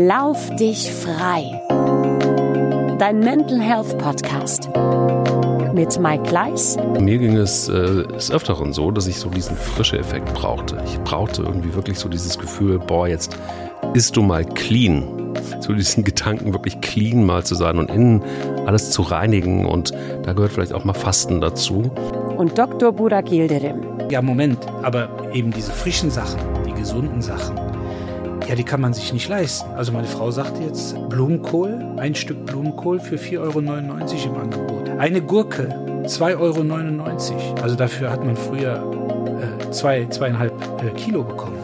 Lauf dich frei. Dein Mental Health Podcast mit Mike Gleis. Mir ging es äh, des Öfteren so, dass ich so diesen frische Effekt brauchte. Ich brauchte irgendwie wirklich so dieses Gefühl, boah, jetzt isst du mal clean. So diesen Gedanken, wirklich clean mal zu sein und innen alles zu reinigen. Und da gehört vielleicht auch mal Fasten dazu. Und Dr. Burak Yildirim. Ja, Moment, aber eben diese frischen Sachen, die gesunden Sachen, ja, die kann man sich nicht leisten. Also meine Frau sagte jetzt Blumenkohl, ein Stück Blumenkohl für 4,99 Euro im Angebot. Eine Gurke, 2,99 Euro. Also dafür hat man früher äh, zwei, zweieinhalb äh, Kilo bekommen.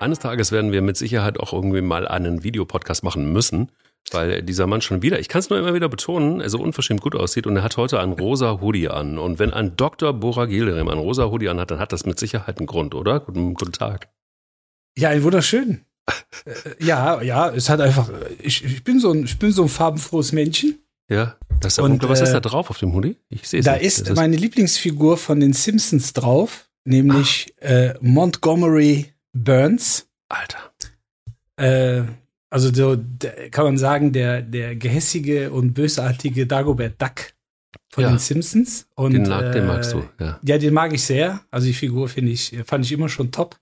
Eines Tages werden wir mit Sicherheit auch irgendwie mal einen Videopodcast machen müssen, weil dieser Mann schon wieder, ich kann es nur immer wieder betonen, er so unverschämt gut aussieht und er hat heute einen rosa Hoodie an. Und wenn ein Dr. Bora Gilderem einen rosa Hoodie an hat, dann hat das mit Sicherheit einen Grund, oder? Guten, guten Tag. Ja, ein wunderschön. Äh, ja, ja, es hat einfach, ich, ich, bin so ein, ich bin so ein farbenfrohes Männchen. Ja, das ist und, was ist da äh, drauf auf dem Hoodie? Ich sehe es. Da nicht. ist das meine Lieblingsfigur von den Simpsons drauf, nämlich äh, Montgomery Burns. Alter. Äh, also so, kann man sagen, der, der gehässige und bösartige Dagobert Duck von ja. den Simpsons. Und, den, äh, den magst du, ja. Ja, den mag ich sehr. Also die Figur finde ich, fand ich immer schon top.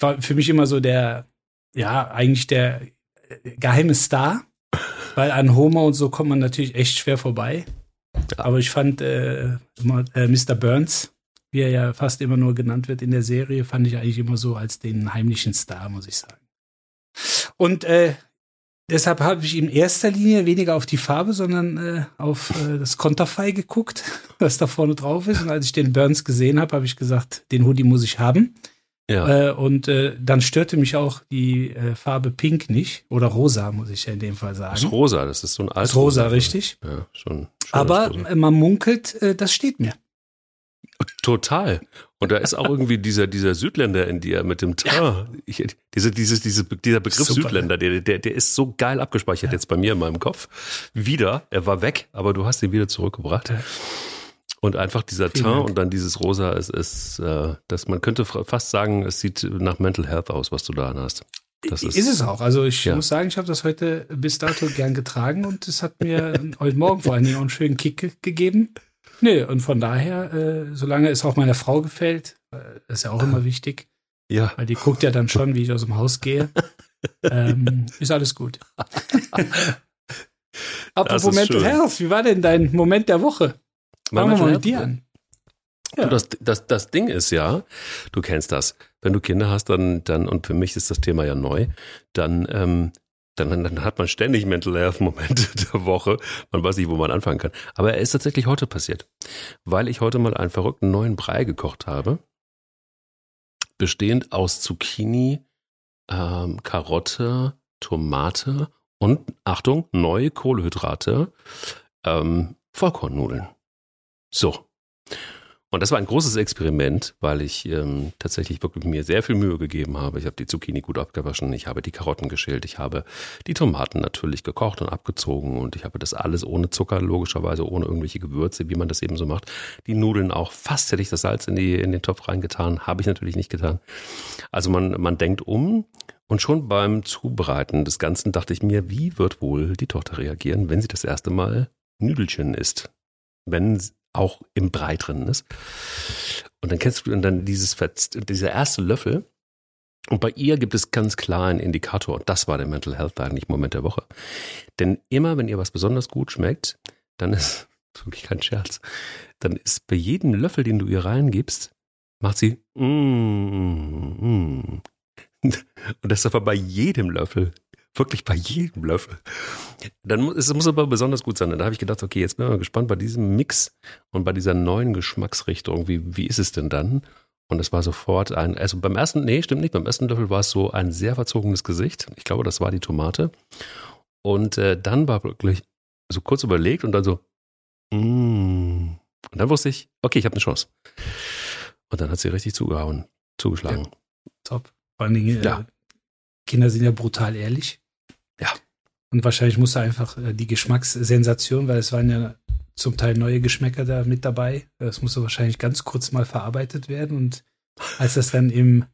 War für mich immer so der, ja, eigentlich der äh, geheime Star. Weil an Homer und so kommt man natürlich echt schwer vorbei. Ja. Aber ich fand äh, immer, äh, Mr. Burns, wie er ja fast immer nur genannt wird in der Serie, fand ich eigentlich immer so als den heimlichen Star, muss ich sagen. Und äh, deshalb habe ich in erster Linie weniger auf die Farbe, sondern äh, auf äh, das Konterfei geguckt, was da vorne drauf ist. Und als ich den Burns gesehen habe, habe ich gesagt, den Hoodie muss ich haben. Ja. Äh, und äh, dann störte mich auch die äh, Farbe Pink nicht. Oder rosa, muss ich ja in dem Fall sagen. Das ist rosa, das ist so ein altes. rosa, rosa, richtig. Ja, schon. Aber rosa. man munkelt, äh, das steht mir. Total. Und da ist auch irgendwie dieser, dieser Südländer in dir mit dem Teint. Ja. Ich, diese, dieses, diese, dieser Begriff Super. Südländer, der, der, der ist so geil abgespeichert ja. jetzt bei mir in meinem Kopf. Wieder, er war weg, aber du hast ihn wieder zurückgebracht. Ja. Und einfach dieser Vielen Teint Dank. und dann dieses Rosa, es ist, äh, dass man könnte fast sagen, es sieht nach Mental Health aus, was du da hast. Das ist, ist es auch. Also ich ja. muss sagen, ich habe das heute bis dato gern getragen und es hat mir heute Morgen vor allen Dingen auch einen schönen Kick gegeben. Nee, und von daher, äh, solange es auch meiner Frau gefällt, äh, ist ja auch immer wichtig. Ja. Weil die guckt ja dann schon, wie ich aus dem Haus gehe. ähm, ist alles gut. Apropos Mental schön. Health, wie war denn dein Moment der Woche? Fangen wir mal mit dir an. Ja. Du, das, das, das Ding ist ja, du kennst das. Wenn du Kinder hast, dann, dann, und für mich ist das Thema ja neu, dann ähm, dann, dann hat man ständig Mental Health Momente der Woche. Man weiß nicht, wo man anfangen kann. Aber er ist tatsächlich heute passiert, weil ich heute mal einen verrückten neuen Brei gekocht habe, bestehend aus Zucchini, ähm, Karotte, Tomate und Achtung neue Kohlehydrate, ähm, Vollkornnudeln. So. Und das war ein großes Experiment, weil ich ähm, tatsächlich wirklich mir sehr viel Mühe gegeben habe. Ich habe die Zucchini gut abgewaschen, ich habe die Karotten geschält, ich habe die Tomaten natürlich gekocht und abgezogen und ich habe das alles ohne Zucker, logischerweise ohne irgendwelche Gewürze, wie man das eben so macht. Die Nudeln auch, fast hätte ich das Salz in, die, in den Topf reingetan, habe ich natürlich nicht getan. Also man, man denkt um und schon beim Zubereiten des Ganzen dachte ich mir, wie wird wohl die Tochter reagieren, wenn sie das erste Mal Nüdelchen isst? Wenn auch im Brei drin ist. Und dann kennst du dann dieses, dieser erste Löffel. Und bei ihr gibt es ganz klar einen Indikator. Und das war der Mental Health eigentlich Moment der Woche. Denn immer, wenn ihr was besonders gut schmeckt, dann ist, wirklich kein Scherz, dann ist bei jedem Löffel, den du ihr reingibst, macht sie, mm, mm. Und das ist aber bei jedem Löffel. Wirklich bei jedem Löffel. Dann muss, es muss aber besonders gut sein. Da habe ich gedacht, okay, jetzt bin ich mal gespannt bei diesem Mix und bei dieser neuen Geschmacksrichtung, wie, wie ist es denn dann? Und es war sofort ein, also beim ersten, nee, stimmt nicht, beim ersten Löffel war es so ein sehr verzogenes Gesicht. Ich glaube, das war die Tomate. Und äh, dann war wirklich so kurz überlegt und dann so, mm. Und dann wusste ich, okay, ich habe eine Chance. Und dann hat sie richtig zugehauen, zugeschlagen. Ja, top. Vor allen Dingen, ja. Äh, Kinder sind ja brutal ehrlich. Ja. Und wahrscheinlich musste einfach äh, die Geschmackssensation, weil es waren ja zum Teil neue Geschmäcker da mit dabei. Das musste wahrscheinlich ganz kurz mal verarbeitet werden. Und als das dann im,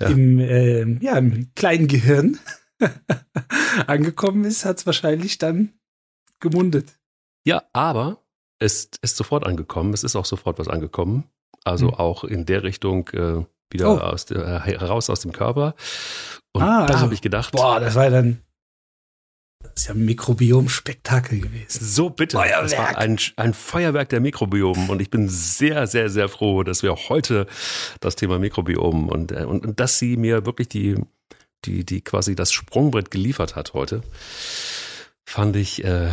Ja. im, äh, ja, im kleinen Gehirn angekommen ist, hat es wahrscheinlich dann gemundet. Ja, aber es ist sofort angekommen. Es ist auch sofort was angekommen. Also Hm. auch in der Richtung äh, wieder Oh. aus der, äh, heraus aus dem Körper. Und Ah, da also- habe ich gedacht, Boah, das war ja dann, das ist ja ein Mikrobiom-Spektakel gewesen. so bitte. Feuerwerk. Das war ein, ein Feuerwerk der Mikrobiomen und ich bin sehr, sehr, sehr froh, dass wir heute das Thema Mikrobiom und, äh, und, und dass sie mir wirklich die, die, die quasi das Sprungbrett geliefert hat heute. Fand ich äh,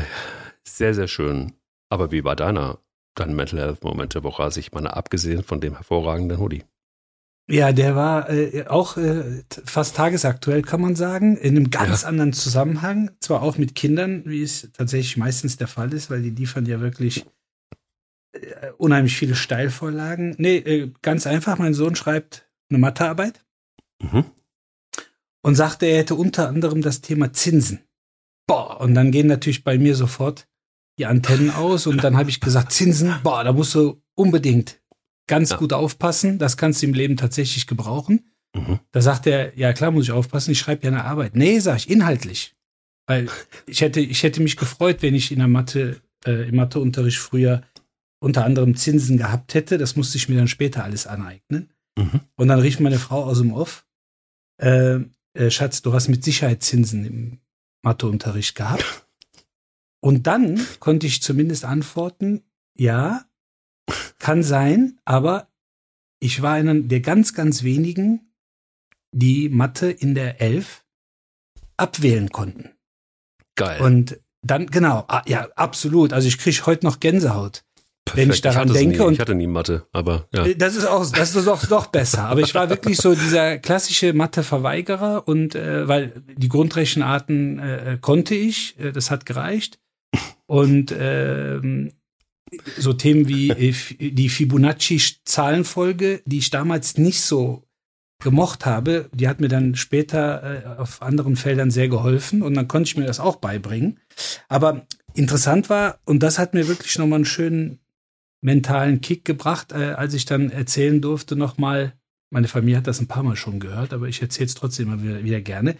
sehr, sehr schön. Aber wie war deiner, dein Mental Health Moment der Woche? Also ich meine, abgesehen von dem hervorragenden Hoodie. Ja, der war äh, auch äh, fast tagesaktuell, kann man sagen, in einem ganz anderen Zusammenhang. Zwar auch mit Kindern, wie es tatsächlich meistens der Fall ist, weil die liefern ja wirklich äh, unheimlich viele Steilvorlagen. Nee, äh, ganz einfach, mein Sohn schreibt eine Mathearbeit Mhm. und sagte, er hätte unter anderem das Thema Zinsen. Boah, und dann gehen natürlich bei mir sofort die Antennen aus und dann habe ich gesagt, Zinsen, boah, da musst du unbedingt ganz Ja. gut aufpassen, das kannst du im Leben tatsächlich gebrauchen. Mhm. Da sagt er, ja klar muss ich aufpassen, ich schreibe ja eine Arbeit. Nee, sag ich, inhaltlich. Weil ich hätte, ich hätte mich gefreut, wenn ich in der Mathe, äh, im Matheunterricht früher unter anderem Zinsen gehabt hätte. Das musste ich mir dann später alles aneignen. Mhm. Und dann rief meine Frau aus dem Off, äh, äh, Schatz, du hast mit Sicherheit Zinsen im Matheunterricht gehabt. Und dann konnte ich zumindest antworten, ja, kann sein, aber ich war einer der ganz, ganz wenigen, die Mathe in der Elf abwählen konnten. Geil. Und dann, genau, ah, ja, absolut. Also ich kriege heute noch Gänsehaut. wenn ich daran es denke Nie. ich hatte nie Mathe, aber ja. Äh, Das ist auch, das ist doch, doch besser. Aber ich war wirklich so dieser klassische Mathe-Verweigerer und äh, weil die Grundrechenarten äh, konnte ich, äh, das hat gereicht. Und ähm, so Themen wie äh, die Fibonacci-Zahlenfolge, die ich damals nicht so gemocht habe, die hat mir dann später äh, auf anderen Feldern sehr geholfen und dann konnte ich mir das auch beibringen. Aber interessant war, und das hat mir wirklich nochmal einen schönen mentalen Kick gebracht, äh, als ich dann erzählen durfte nochmal, meine Familie hat das ein paar Mal schon gehört, aber ich erzähle es trotzdem immer wieder, wieder gerne,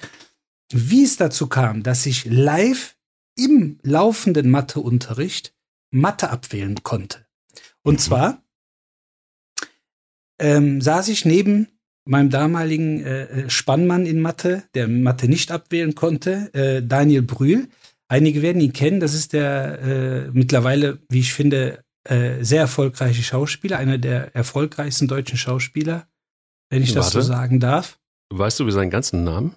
wie es dazu kam, dass ich live im laufenden Matheunterricht Mathe abwählen konnte. Und Mhm. zwar ähm, saß ich neben meinem damaligen äh, äh, Spannmann in Mathe, der Mathe nicht abwählen konnte, äh, Daniel Brühl. Einige werden ihn kennen, das ist der äh, mittlerweile, wie ich finde, äh, sehr erfolgreiche Schauspieler, einer der erfolgreichsten deutschen Schauspieler, wenn ich das so Warte. sagen darf. Weißt du wie seinen ganzen Namen?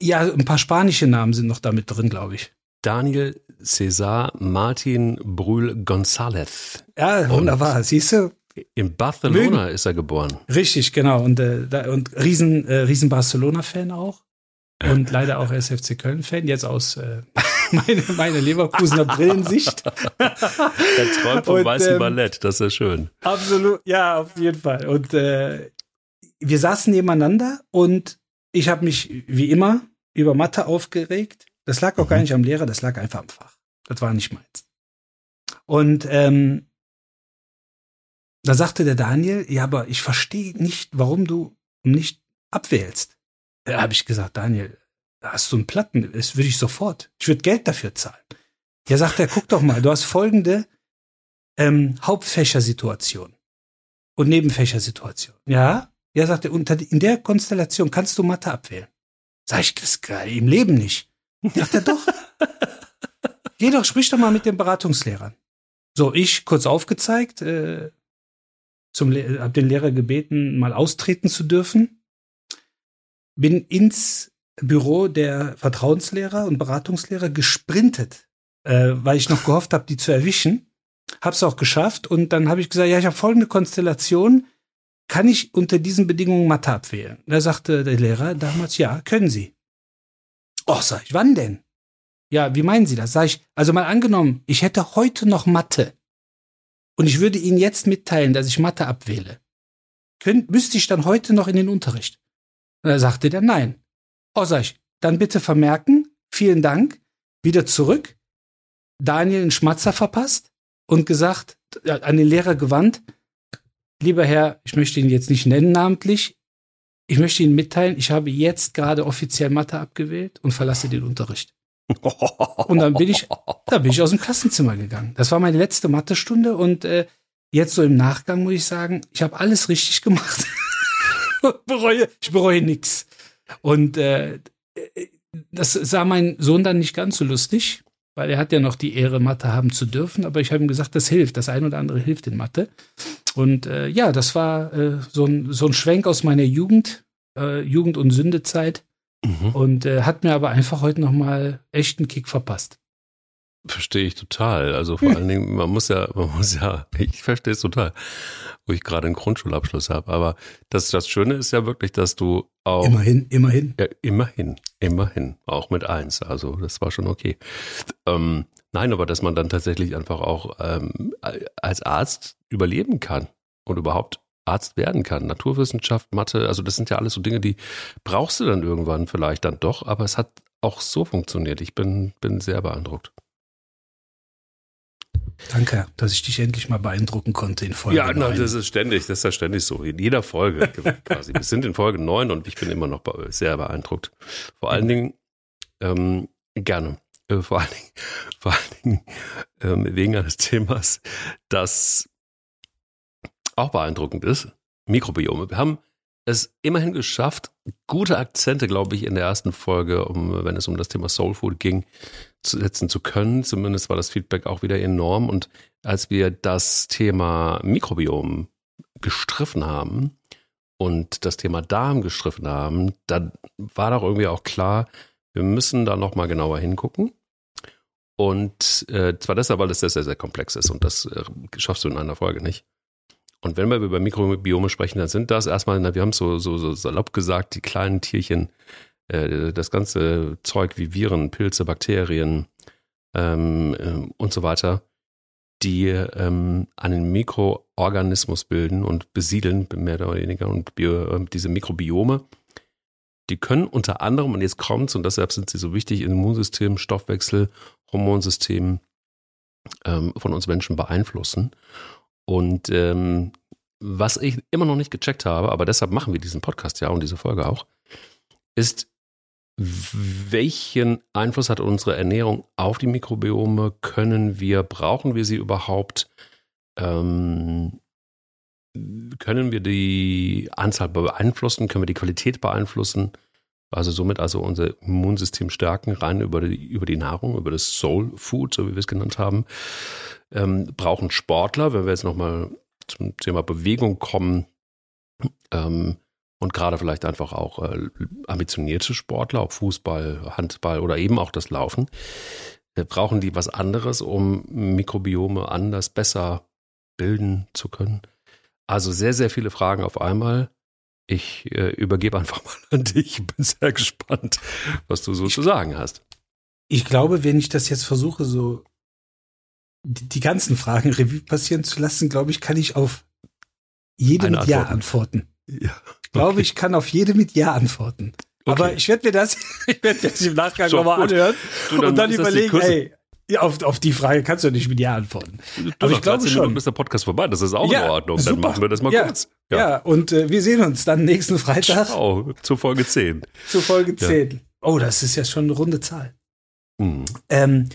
Ja, ein paar spanische Namen sind noch damit drin, glaube ich. Daniel Cesar Martin Brühl González. Ja, wunderbar. Siehst du? In Barcelona ist er geboren. Richtig, genau. Und, äh, da, und riesen, äh, riesen Barcelona-Fan auch. Und leider auch SFC Köln-Fan, jetzt aus äh, meine, meine Leverkusener Brillensicht. Er träumt vom Und, weißen ähm, Ballett, das ist ja schön. Absolut, ja, auf jeden Fall. Und äh, wir saßen nebeneinander und ich habe mich wie immer über Mathe aufgeregt. Das lag auch gar Mhm. nicht am Lehrer, das lag einfach am Fach. Das war nicht meins. Und ähm, da sagte der Daniel, ja, aber ich verstehe nicht, warum du nicht abwählst. Da habe ich gesagt, Daniel, hast du einen Platten? Das würde ich sofort. Ich würde Geld dafür zahlen. Ja, sagt er, guck doch mal, du hast folgende ähm, Hauptfächersituation und Nebenfächersituation. Ja, ja, sagt er, unter, in der Konstellation kannst du Mathe abwählen. Sag ich, das ich im Leben nicht. Sagt er, doch. Geh doch, sprich doch mal mit den Beratungslehrern. So, ich kurz aufgezeigt, äh, zum Le hab den Lehrer gebeten, mal austreten zu dürfen. Bin ins Büro der Vertrauenslehrer und Beratungslehrer gesprintet, äh, weil ich noch gehofft habe, die zu erwischen. Hab's auch geschafft und dann habe ich gesagt, ja, ich habe folgende Konstellation. Kann ich unter diesen Bedingungen Mathe abwählen? Da sagte der Lehrer damals, ja, können Sie. Och, sag ich, wann denn? Ja, wie meinen Sie das? Sag ich, also mal angenommen, ich hätte heute noch Mathe und ich würde Ihnen jetzt mitteilen, dass ich Mathe abwähle. Könnt, müsste ich dann heute noch in den Unterricht? Und da sagte der nein. Oh, sag ich, dann bitte vermerken, vielen Dank, wieder zurück. Daniel einen Schmatzer verpasst und gesagt, äh, an den Lehrer gewandt, lieber Herr, ich möchte ihn jetzt nicht nennen namentlich, ich möchte Ihnen mitteilen, ich habe jetzt gerade offiziell Mathe abgewählt und verlasse den Unterricht. Und dann bin ich, da bin ich aus dem Klassenzimmer gegangen. Das war meine letzte Mathestunde und äh, jetzt so im Nachgang muss ich sagen, ich habe alles richtig gemacht. bereue, ich bereue nichts. Und äh, das sah mein Sohn dann nicht ganz so lustig, weil er hat ja noch die Ehre, Mathe haben zu dürfen. Aber ich habe ihm gesagt, das hilft. Das ein oder andere hilft in Mathe. Und äh, ja, das war äh, so, ein, so ein Schwenk aus meiner Jugend, äh, Jugend- und Sündezeit. Mhm. Und äh, hat mir aber einfach heute noch mal echt einen Kick verpasst. Verstehe ich total. Also vor allen Dingen, man muss ja, man muss ja, ich verstehe es total, wo ich gerade einen Grundschulabschluss habe. Aber das, das Schöne ist ja wirklich, dass du auch. Immerhin, immerhin. Ja, immerhin, immerhin. Auch mit eins. Also das war schon okay. Ähm, nein, aber dass man dann tatsächlich einfach auch ähm, als Arzt überleben kann und überhaupt Arzt werden kann. Naturwissenschaft, Mathe, also das sind ja alles so Dinge, die brauchst du dann irgendwann vielleicht dann doch, aber es hat auch so funktioniert. Ich bin, bin sehr beeindruckt. Danke, dass ich dich endlich mal beeindrucken konnte in Folge Ja, 9. das ist ständig, das ist ja ständig so. In jeder Folge quasi. Wir sind in Folge 9 und ich bin immer noch sehr beeindruckt. Vor allen Dingen, ähm, gerne. Äh, vor allen Dingen, vor allen Dingen ähm, wegen eines Themas, das auch beeindruckend ist. Mikrobiome. Wir haben es immerhin geschafft, gute Akzente, glaube ich, in der ersten Folge, um, wenn es um das Thema Soul Food ging, zu setzen zu können. Zumindest war das Feedback auch wieder enorm. Und als wir das Thema Mikrobiom gestriffen haben und das Thema Darm gestriffen haben, dann war doch irgendwie auch klar, wir müssen da nochmal genauer hingucken. Und äh, zwar deshalb, weil es sehr, sehr, sehr komplex ist und das äh, schaffst du in einer Folge nicht. Und wenn wir über Mikrobiome sprechen, dann sind das erstmal, na, wir haben so, so, so salopp gesagt, die kleinen Tierchen, äh, das ganze Zeug wie Viren, Pilze, Bakterien ähm, äh, und so weiter, die ähm, einen Mikroorganismus bilden und besiedeln, mehr oder weniger, und Bio, äh, diese Mikrobiome, die können unter anderem, und jetzt kommt's, und deshalb sind sie so wichtig, Immunsystem, Stoffwechsel, Hormonsystem ähm, von uns Menschen beeinflussen. Und ähm, was ich immer noch nicht gecheckt habe, aber deshalb machen wir diesen Podcast ja und diese Folge auch, ist, welchen Einfluss hat unsere Ernährung auf die Mikrobiome? Können wir, brauchen wir sie überhaupt? Ähm, können wir die Anzahl beeinflussen? Können wir die Qualität beeinflussen? Also somit also unser Immunsystem stärken, rein über die, über die Nahrung, über das Soul Food, so wie wir es genannt haben ähm, brauchen Sportler, wenn wir jetzt nochmal zum Thema Bewegung kommen, ähm, und gerade vielleicht einfach auch äh, ambitionierte Sportler, ob Fußball, Handball oder eben auch das Laufen, äh, brauchen die was anderes, um Mikrobiome anders, besser bilden zu können. Also sehr, sehr viele Fragen auf einmal. Ich äh, übergebe einfach mal an dich. Ich bin sehr gespannt, was du so zu sagen hast. Ich glaube, wenn ich das jetzt versuche, so die, die ganzen Fragen Revue passieren zu lassen, glaube ich, kann ich auf jede Eine mit Ja antworten. Ja. Ich glaube, okay. ich kann auf jede mit Ja antworten. Okay. Aber ich werde mir das, ich werde das im Nachgang nochmal anhören du, dann und dann überlegen, ey, auf, auf die Frage kannst du nicht mit Ja antworten. Du Aber ich glaube schon. Minuten ist der Podcast vorbei, das ist auch ja, in Ordnung. Super. Dann machen wir das mal ja, kurz. Ja, ja und äh, wir sehen uns dann nächsten Freitag. Ciao, zur Folge 10. Zur Folge 10. Oh, das ist ja schon eine runde Zahl. Mhm. Ähm,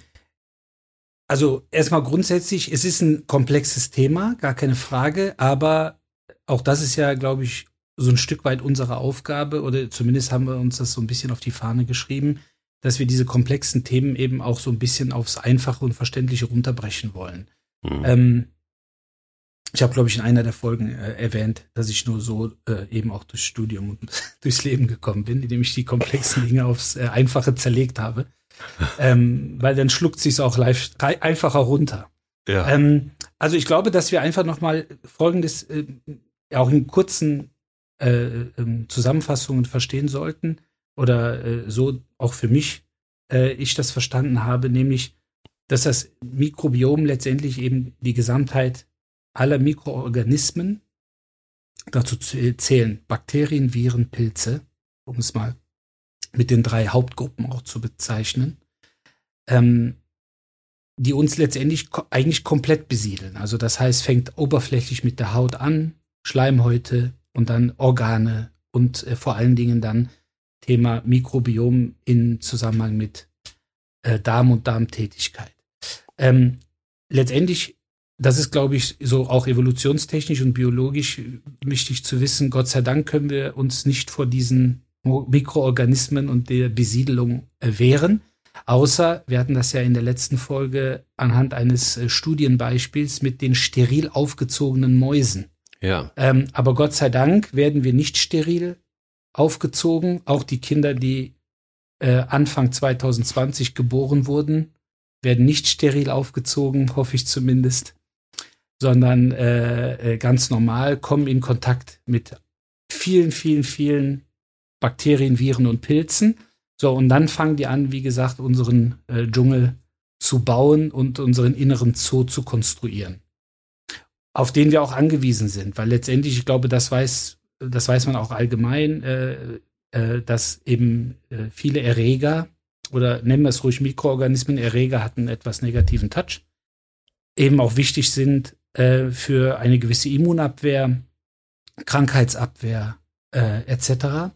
also erstmal grundsätzlich, es ist ein komplexes Thema, gar keine Frage, aber auch das ist ja, glaube ich, so ein Stück weit unsere Aufgabe, oder zumindest haben wir uns das so ein bisschen auf die Fahne geschrieben, dass wir diese komplexen Themen eben auch so ein bisschen aufs Einfache und Verständliche runterbrechen wollen. Mhm. Ähm, ich habe, glaube ich, in einer der Folgen äh, erwähnt, dass ich nur so äh, eben auch durchs Studium und durchs Leben gekommen bin, indem ich die komplexen Dinge aufs äh, Einfache zerlegt habe ähm, weil dann schluckt sich auch live einfacher runter. Ja. Ähm, also ich glaube, dass wir einfach noch mal Folgendes äh, auch in kurzen äh, äh, Zusammenfassungen verstehen sollten oder äh, so auch für mich äh, ich das verstanden habe, nämlich dass das Mikrobiom letztendlich eben die Gesamtheit aller Mikroorganismen dazu zählen Bakterien, Viren, Pilze, um es mal mit den drei Hauptgruppen auch zu bezeichnen, ähm, die uns letztendlich ko eigentlich komplett besiedeln. Also das heißt, fängt oberflächlich mit der Haut an, Schleimhäute und dann Organe und äh, vor allen Dingen dann Thema Mikrobiom in Zusammenhang mit äh, Darm und Darmtätigkeit. Ähm, letztendlich, das ist, glaube ich, so auch evolutionstechnisch und biologisch wichtig zu wissen. Gott sei Dank können wir uns nicht vor diesen Mikroorganismen und der Besiedelung äh, wehren. Außer, wir hatten das ja in der letzten Folge anhand eines äh, Studienbeispiels mit den steril aufgezogenen Mäusen. Ja. Ähm, aber Gott sei Dank werden wir nicht steril aufgezogen. Auch die Kinder, die äh, Anfang 2020 geboren wurden, werden nicht steril aufgezogen, hoffe ich zumindest, sondern äh, äh, ganz normal, kommen in Kontakt mit vielen, vielen, vielen Bakterien, Viren und Pilzen. So, und dann fangen die an, wie gesagt, unseren äh, Dschungel zu bauen und unseren inneren Zoo zu konstruieren. Auf den wir auch angewiesen sind, weil letztendlich, ich glaube, das weiß, das weiß man auch allgemein, äh, äh, dass eben äh, viele Erreger oder nennen wir es ruhig Mikroorganismen, Erreger hatten etwas negativen Touch, eben auch wichtig sind äh, für eine gewisse Immunabwehr, Krankheitsabwehr äh, etc.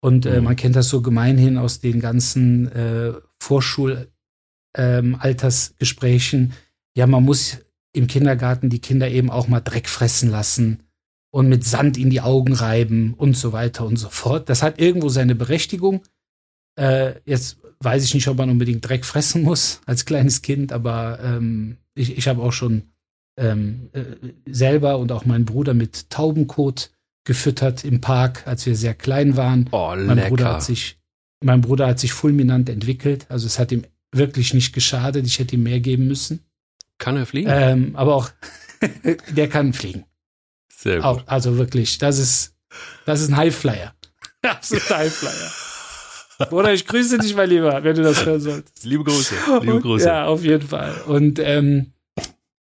Und äh, mhm. man kennt das so gemeinhin aus den ganzen äh, Vorschulaltersgesprächen. Ähm, ja, man muss im Kindergarten die Kinder eben auch mal Dreck fressen lassen und mit Sand in die Augen reiben und so weiter und so fort. Das hat irgendwo seine Berechtigung. Äh, jetzt weiß ich nicht, ob man unbedingt Dreck fressen muss als kleines Kind, aber ähm, ich, ich habe auch schon ähm, äh, selber und auch mein Bruder mit Taubenkot gefüttert im Park, als wir sehr klein waren. Oh, mein lecker. Bruder hat sich, mein Bruder hat sich fulminant entwickelt. Also es hat ihm wirklich nicht geschadet. Ich hätte ihm mehr geben müssen. Kann er fliegen? Ähm, aber auch, der kann fliegen. Sehr gut. Auch, also wirklich, das ist, das ist ein Highflyer. Absoluter Highflyer. Bruder, ich grüße dich mal lieber, wenn du das hören solltest. Liebe Grüße. Liebe Grüße. Ja, auf jeden Fall. Und, ähm,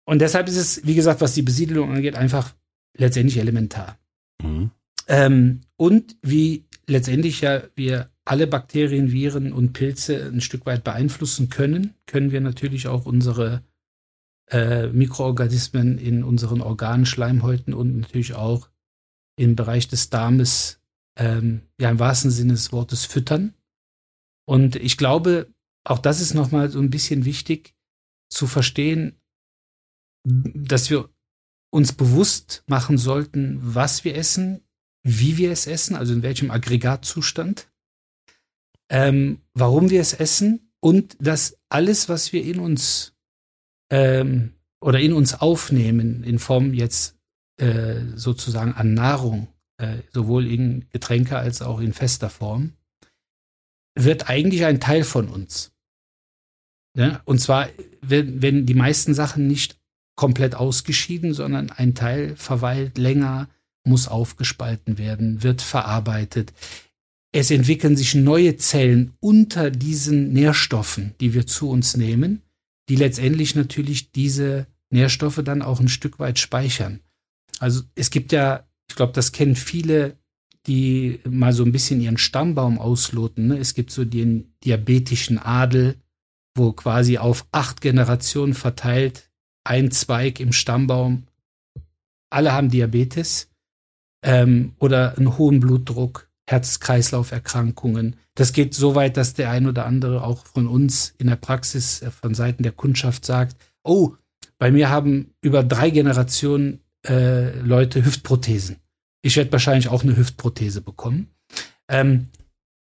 und deshalb ist es, wie gesagt, was die Besiedelung angeht, einfach letztendlich elementar. Mhm. Ähm, und wie letztendlich ja wir alle Bakterien, Viren und Pilze ein Stück weit beeinflussen können, können wir natürlich auch unsere äh, Mikroorganismen in unseren Organen, Schleimhäuten und natürlich auch im Bereich des Darmes, ähm, ja im wahrsten Sinne des Wortes füttern. Und ich glaube, auch das ist nochmal so ein bisschen wichtig zu verstehen, dass wir uns bewusst machen sollten, was wir essen, wie wir es essen, also in welchem Aggregatzustand, ähm, warum wir es essen und dass alles, was wir in uns ähm, oder in uns aufnehmen, in Form jetzt äh, sozusagen an Nahrung, äh, sowohl in Getränke als auch in fester Form, wird eigentlich ein Teil von uns. Ja? Und zwar, wenn, wenn die meisten Sachen nicht komplett ausgeschieden, sondern ein Teil verweilt länger, muss aufgespalten werden, wird verarbeitet. Es entwickeln sich neue Zellen unter diesen Nährstoffen, die wir zu uns nehmen, die letztendlich natürlich diese Nährstoffe dann auch ein Stück weit speichern. Also es gibt ja, ich glaube, das kennen viele, die mal so ein bisschen ihren Stammbaum ausloten. Ne? Es gibt so den diabetischen Adel, wo quasi auf acht Generationen verteilt ein Zweig im Stammbaum, alle haben Diabetes ähm, oder einen hohen Blutdruck, Herz-Kreislauf-Erkrankungen. Das geht so weit, dass der ein oder andere auch von uns in der Praxis äh, von Seiten der Kundschaft sagt, oh, bei mir haben über drei Generationen äh, Leute Hüftprothesen. Ich werde wahrscheinlich auch eine Hüftprothese bekommen. Ähm,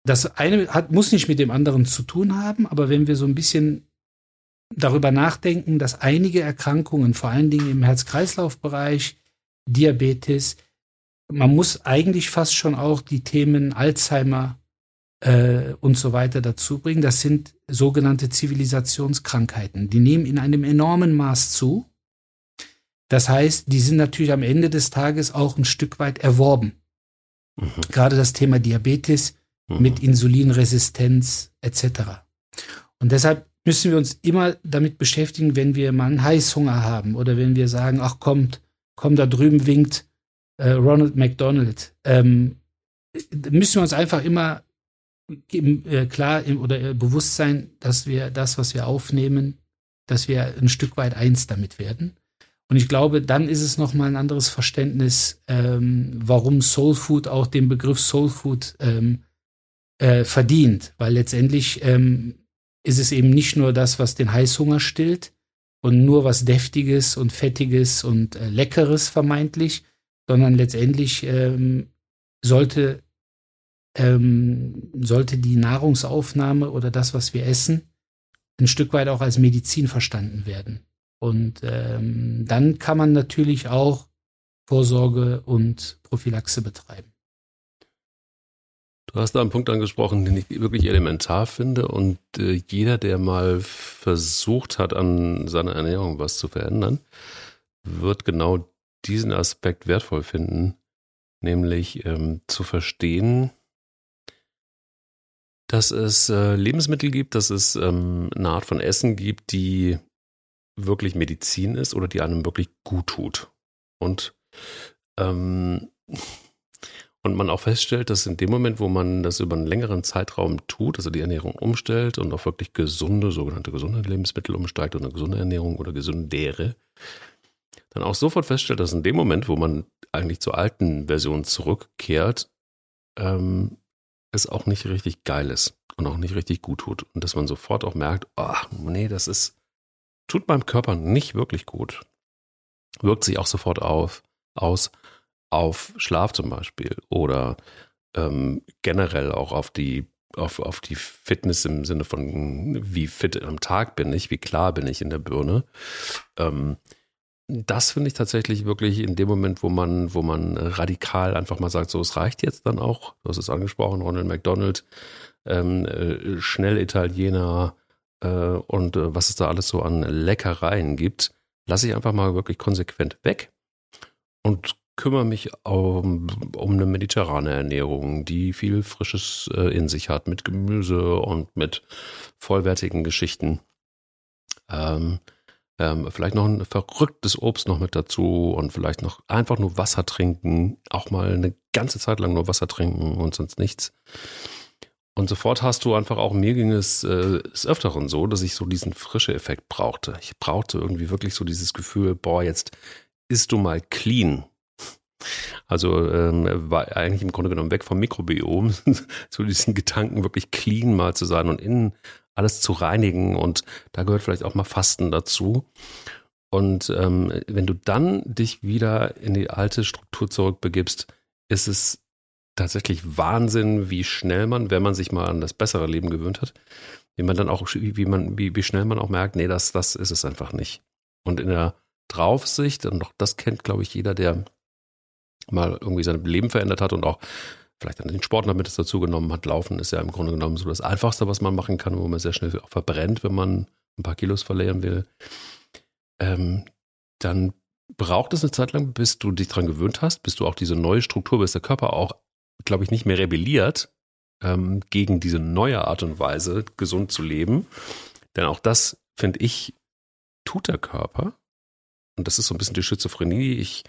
das eine hat, muss nicht mit dem anderen zu tun haben, aber wenn wir so ein bisschen darüber nachdenken, dass einige Erkrankungen, vor allen Dingen im Herz-Kreislauf-Bereich, Diabetes, man muss eigentlich fast schon auch die Themen Alzheimer äh, und so weiter dazu bringen. Das sind sogenannte Zivilisationskrankheiten. Die nehmen in einem enormen Maß zu. Das heißt, die sind natürlich am Ende des Tages auch ein Stück weit erworben. Mhm. Gerade das Thema Diabetes mhm. mit Insulinresistenz etc. Und deshalb müssen wir uns immer damit beschäftigen, wenn wir mal einen Heißhunger haben oder wenn wir sagen, ach kommt, komm, da drüben winkt äh, Ronald McDonald. Ähm, müssen wir uns einfach immer im, äh, klar im, oder äh, bewusst sein, dass wir das, was wir aufnehmen, dass wir ein Stück weit eins damit werden. Und ich glaube, dann ist es nochmal ein anderes Verständnis, ähm, warum Soul Food auch den Begriff Soul Food ähm, äh, verdient. Weil letztendlich ähm, ist es eben nicht nur das, was den Heißhunger stillt und nur was Deftiges und Fettiges und äh, Leckeres vermeintlich, sondern letztendlich ähm, sollte, ähm, sollte die Nahrungsaufnahme oder das, was wir essen, ein Stück weit auch als Medizin verstanden werden. Und ähm, dann kann man natürlich auch Vorsorge und Prophylaxe betreiben. Du hast da einen Punkt angesprochen, den ich wirklich elementar finde. Und äh, jeder, der mal versucht hat, an seiner Ernährung was zu verändern, wird genau diesen Aspekt wertvoll finden, nämlich ähm, zu verstehen, dass es äh, Lebensmittel gibt, dass es ähm, eine Art von Essen gibt, die wirklich Medizin ist oder die einem wirklich gut tut. Und, ähm, und man auch feststellt, dass in dem Moment, wo man das über einen längeren Zeitraum tut, also die Ernährung umstellt und auf wirklich gesunde, sogenannte gesunde Lebensmittel umsteigt oder eine gesunde Ernährung oder gesundere, dann auch sofort feststellt, dass in dem Moment, wo man eigentlich zur alten Version zurückkehrt, ähm, es auch nicht richtig geil ist und auch nicht richtig gut tut. Und dass man sofort auch merkt, ach, nee, das ist, tut meinem Körper nicht wirklich gut. Wirkt sich auch sofort auf, aus auf Schlaf zum Beispiel oder ähm, generell auch auf die auf, auf die Fitness im Sinne von wie fit am Tag bin ich, wie klar bin ich in der Birne. Ähm, das finde ich tatsächlich wirklich in dem Moment, wo man, wo man radikal einfach mal sagt, so es reicht jetzt dann auch. Du hast es angesprochen, Ronald McDonald, ähm, äh, schnell Italiener, äh, und äh, was es da alles so an Leckereien gibt, lasse ich einfach mal wirklich konsequent weg und kümmere mich um, um eine mediterrane Ernährung, die viel Frisches äh, in sich hat, mit Gemüse und mit vollwertigen Geschichten. Ähm, ähm, vielleicht noch ein verrücktes Obst noch mit dazu und vielleicht noch einfach nur Wasser trinken, auch mal eine ganze Zeit lang nur Wasser trinken und sonst nichts. Und sofort hast du einfach auch, mir ging es äh, des Öfteren so, dass ich so diesen frische Effekt brauchte. Ich brauchte irgendwie wirklich so dieses Gefühl, boah, jetzt isst du mal clean. Also ähm, war eigentlich im Grunde genommen weg vom Mikrobiom, zu diesen Gedanken wirklich clean mal zu sein und innen alles zu reinigen. Und da gehört vielleicht auch mal Fasten dazu. Und ähm, wenn du dann dich wieder in die alte Struktur zurückbegibst, ist es tatsächlich Wahnsinn, wie schnell man, wenn man sich mal an das bessere Leben gewöhnt hat, wie man dann auch, wie man, wie, wie schnell man auch merkt, nee, das, das ist es einfach nicht. Und in der Draufsicht, und auch das kennt, glaube ich, jeder, der mal irgendwie sein Leben verändert hat und auch vielleicht dann den Sport damit dazu genommen hat. Laufen ist ja im Grunde genommen so das Einfachste, was man machen kann, wo man sehr schnell auch verbrennt, wenn man ein paar Kilos verlieren will. Ähm, dann braucht es eine Zeit lang, bis du dich daran gewöhnt hast, bis du auch diese neue Struktur, bis der Körper auch glaube ich, nicht mehr rebelliert ähm, gegen diese neue Art und Weise, gesund zu leben. Denn auch das, finde ich, tut der Körper. Und das ist so ein bisschen die Schizophrenie. Ich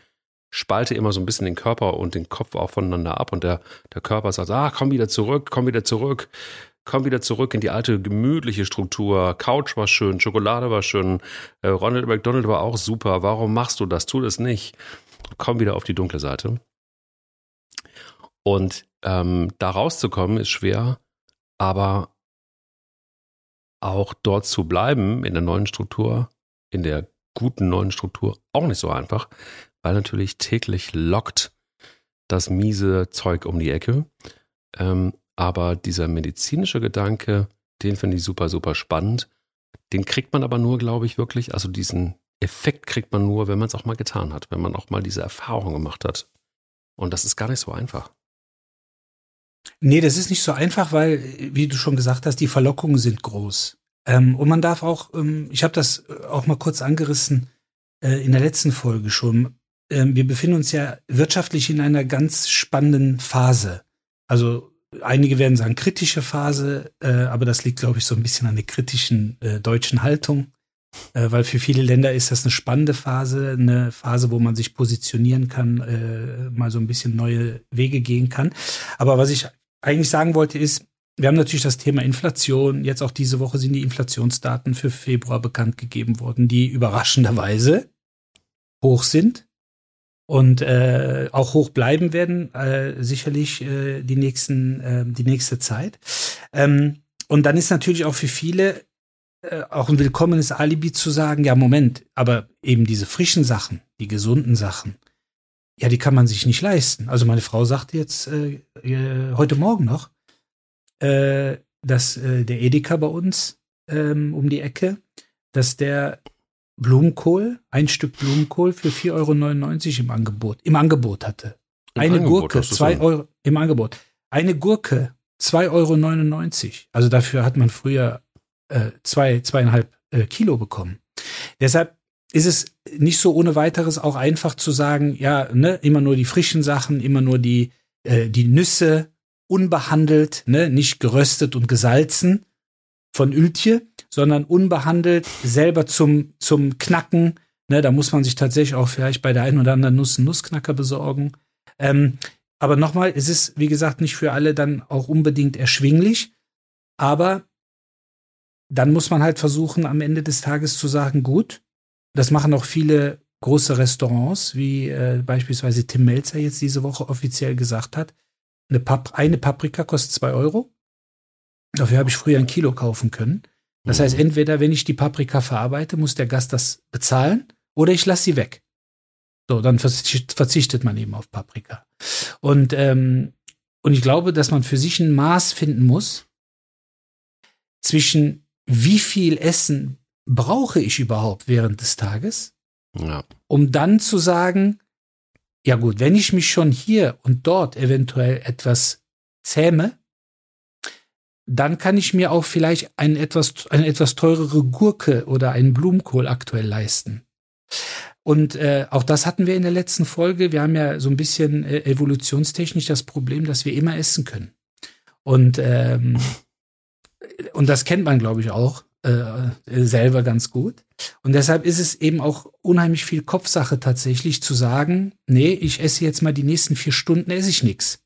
spalte immer so ein bisschen den Körper und den Kopf auch voneinander ab. Und der, der Körper sagt, ah, komm wieder zurück, komm wieder zurück, komm wieder zurück in die alte gemütliche Struktur. Couch war schön, Schokolade war schön, äh, Ronald McDonald war auch super. Warum machst du das? Tu das nicht. Komm wieder auf die dunkle Seite. Und ähm, da rauszukommen ist schwer, aber auch dort zu bleiben in der neuen Struktur, in der guten neuen Struktur, auch nicht so einfach, weil natürlich täglich lockt das miese Zeug um die Ecke. Ähm, aber dieser medizinische Gedanke, den finde ich super, super spannend. Den kriegt man aber nur, glaube ich, wirklich, also diesen Effekt kriegt man nur, wenn man es auch mal getan hat, wenn man auch mal diese Erfahrung gemacht hat. Und das ist gar nicht so einfach. Nee, das ist nicht so einfach, weil, wie du schon gesagt hast, die Verlockungen sind groß. Ähm, und man darf auch, ähm, ich habe das äh, auch mal kurz angerissen äh, in der letzten Folge schon. Ähm, wir befinden uns ja wirtschaftlich in einer ganz spannenden Phase. Also einige werden sagen kritische Phase, äh, aber das liegt, glaube ich, so ein bisschen an der kritischen äh, deutschen Haltung. Äh, weil für viele Länder ist das eine spannende Phase, eine Phase, wo man sich positionieren kann, mal so ein bisschen neue Wege gehen kann. Aber was ich eigentlich sagen wollte ist, wir haben natürlich das Thema Inflation. Jetzt auch diese Woche sind die Inflationsdaten für Februar bekannt gegeben worden, die überraschenderweise hoch sind und äh, auch hoch bleiben werden, äh, sicherlich äh, die nächsten, äh, die nächste Zeit. Ähm, und dann ist natürlich auch für viele äh, auch ein willkommenes Alibi zu sagen, ja, Moment, aber eben diese frischen Sachen, die gesunden Sachen, ja, die kann man sich nicht leisten. Also meine Frau sagte jetzt äh, äh, heute Morgen noch, äh, dass äh, der Edeka bei uns ähm, um die Ecke, dass der Blumenkohl, ein Stück Blumenkohl für 4,99 Euro im Angebot, im Angebot hatte. Im Eine Angebot, Gurke, 2 Euro im Angebot. Eine Gurke, 2,99 Euro. Also dafür hat man früher äh, zwei, zweieinhalb äh, Kilo bekommen. Deshalb ist es nicht so ohne weiteres auch einfach zu sagen, ja, ne, immer nur die frischen Sachen, immer nur die, äh, die Nüsse, unbehandelt, ne, nicht geröstet und gesalzen von Ültje, sondern unbehandelt, selber zum, zum Knacken. Ne, da muss man sich tatsächlich auch vielleicht bei der einen oder anderen Nuss einen Nussknacker besorgen. Ähm, aber nochmal, es ist, wie gesagt, nicht für alle dann auch unbedingt erschwinglich. Aber dann muss man halt versuchen, am Ende des Tages zu sagen, gut, das machen auch viele große Restaurants, wie äh, beispielsweise Tim Melzer jetzt diese Woche offiziell gesagt hat. Eine, Pap eine Paprika kostet zwei Euro. Dafür habe ich früher ein Kilo kaufen können. Das heißt, mhm. entweder wenn ich die Paprika verarbeite, muss der Gast das bezahlen oder ich lasse sie weg. So, dann verzichtet man eben auf Paprika. Und, ähm, und ich glaube, dass man für sich ein Maß finden muss zwischen wie viel Essen brauche ich überhaupt während des Tages, ja. um dann zu sagen, ja gut, wenn ich mich schon hier und dort eventuell etwas zähme, dann kann ich mir auch vielleicht ein etwas, eine etwas teurere Gurke oder einen Blumenkohl aktuell leisten. Und äh, auch das hatten wir in der letzten Folge. Wir haben ja so ein bisschen äh, evolutionstechnisch das Problem, dass wir immer essen können. Und, ähm, und das kennt man, glaube ich, auch äh, selber ganz gut. Und deshalb ist es eben auch unheimlich viel Kopfsache tatsächlich zu sagen, nee, ich esse jetzt mal die nächsten vier Stunden, esse ich nichts.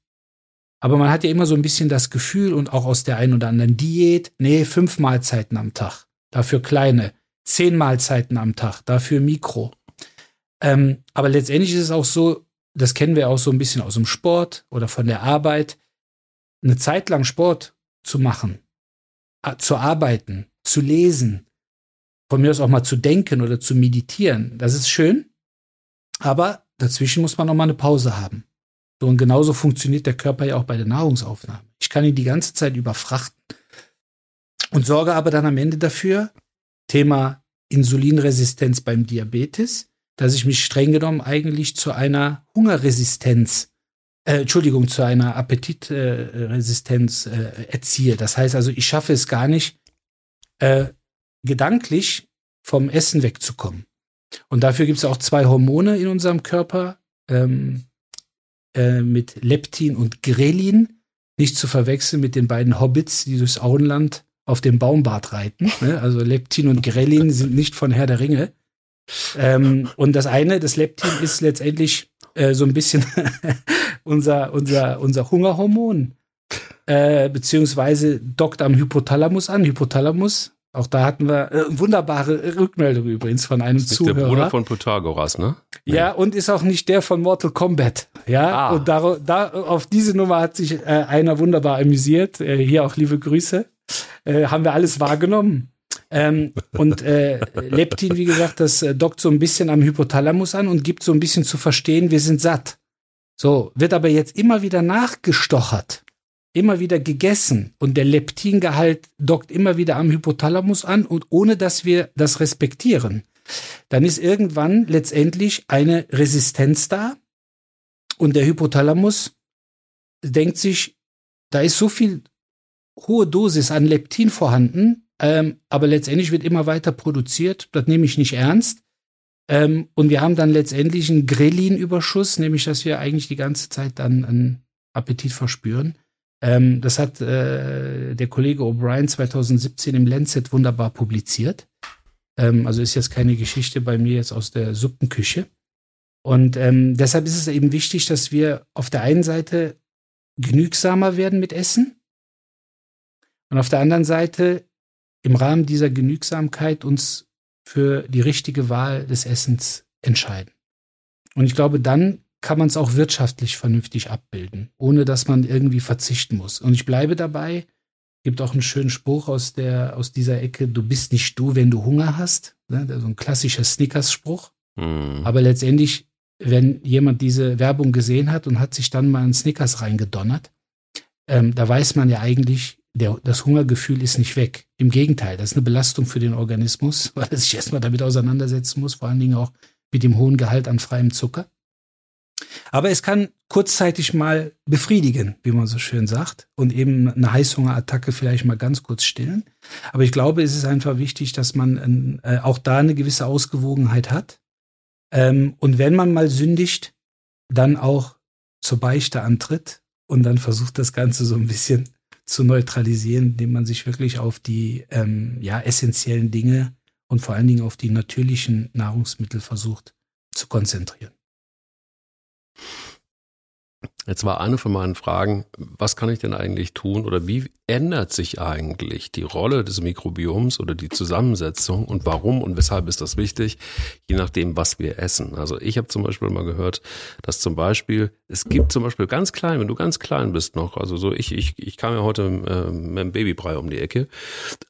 Aber man hat ja immer so ein bisschen das Gefühl und auch aus der einen oder anderen Diät, nee, fünf Mahlzeiten am Tag, dafür kleine, zehn Mahlzeiten am Tag, dafür Mikro. Ähm, aber letztendlich ist es auch so, das kennen wir auch so ein bisschen aus dem Sport oder von der Arbeit, eine Zeit lang Sport zu machen, zu arbeiten, zu lesen, von mir aus auch mal zu denken oder zu meditieren, das ist schön, aber dazwischen muss man noch mal eine Pause haben. So und genauso funktioniert der Körper ja auch bei der Nahrungsaufnahme. Ich kann ihn die ganze Zeit überfrachten und sorge aber dann am Ende dafür, Thema Insulinresistenz beim Diabetes, dass ich mich streng genommen eigentlich zu einer Hungerresistenz, äh, Entschuldigung, zu einer Appetitresistenz äh, erziehe. Das heißt also, ich schaffe es gar nicht, äh, gedanklich vom Essen wegzukommen. Und dafür gibt es auch zwei Hormone in unserem Körper ähm, äh, mit Leptin und Grelin, nicht zu verwechseln mit den beiden Hobbits, die durchs Auenland auf dem Baumbart reiten. Ne? Also Leptin und Grelin sind nicht von Herr der Ringe. Ähm, und das eine, das Leptin, ist letztendlich äh, so ein bisschen unser, unser, unser Hungerhormon äh, beziehungsweise dockt am Hypothalamus an. Hypothalamus, auch da hatten wir äh, wunderbare Rückmeldung übrigens von einem ist Zuhörer. Der Bruder von Pythagoras, ne? Ja, und ist auch nicht der von Mortal Kombat. Ja, ah. und da, da, auf diese Nummer hat sich äh, einer wunderbar amüsiert. Äh, hier auch liebe Grüße. Äh, haben wir alles wahrgenommen. Ähm, und äh, Leptin, wie gesagt, das äh, dockt so ein bisschen am Hypothalamus an und gibt so ein bisschen zu verstehen, wir sind satt. So, wird aber jetzt immer wieder nachgestochert immer wieder gegessen und der Leptingehalt dockt immer wieder am Hypothalamus an und ohne dass wir das respektieren, dann ist irgendwann letztendlich eine Resistenz da und der Hypothalamus denkt sich, da ist so viel hohe Dosis an Leptin vorhanden, ähm, aber letztendlich wird immer weiter produziert, das nehme ich nicht ernst. Ähm, und wir haben dann letztendlich einen Grelin-Überschuss, nämlich dass wir eigentlich die ganze Zeit dann einen Appetit verspüren. Ähm, das hat äh, der Kollege O'Brien 2017 im Lancet wunderbar publiziert. Ähm, also ist jetzt keine Geschichte bei mir jetzt aus der Suppenküche. Und ähm, deshalb ist es eben wichtig, dass wir auf der einen Seite genügsamer werden mit Essen, Und auf der anderen Seite im Rahmen dieser Genügsamkeit uns für die richtige Wahl des Essens entscheiden. Und ich glaube, dann kann man es auch wirtschaftlich vernünftig abbilden, ohne dass man irgendwie verzichten muss. Und ich bleibe dabei, gibt auch einen schönen Spruch aus der aus dieser Ecke: Du bist nicht du, wenn du Hunger hast. Ne? So ein klassischer Snickers-Spruch. Mhm. Aber letztendlich, wenn jemand diese Werbung gesehen hat und hat sich dann mal einen Snickers reingedonnert, ähm, da weiß man ja eigentlich, der, das Hungergefühl ist nicht weg. Im Gegenteil, das ist eine Belastung für den Organismus, weil er sich erstmal damit auseinandersetzen muss, vor allen Dingen auch mit dem hohen Gehalt an freiem Zucker. Aber es kann kurzzeitig mal befriedigen, wie man so schön sagt, und eben eine Heißhungerattacke vielleicht mal ganz kurz stillen. Aber ich glaube, es ist einfach wichtig, dass man äh, auch da eine gewisse Ausgewogenheit hat. Ähm, und wenn man mal sündigt, dann auch zur Beichte antritt und dann versucht, das Ganze so ein bisschen zu neutralisieren, indem man sich wirklich auf die ähm, ja, essentiellen Dinge und vor allen Dingen auf die natürlichen Nahrungsmittel versucht zu konzentrieren. Jetzt war eine von meinen Fragen, was kann ich denn eigentlich tun oder wie ändert sich eigentlich die Rolle des Mikrobioms oder die Zusammensetzung und warum und weshalb ist das wichtig, je nachdem, was wir essen. Also ich habe zum Beispiel mal gehört, dass zum Beispiel, es gibt zum Beispiel ganz klein, wenn du ganz klein bist noch, also so ich, ich, ich kam ja heute äh, mit dem Babybrei um die Ecke,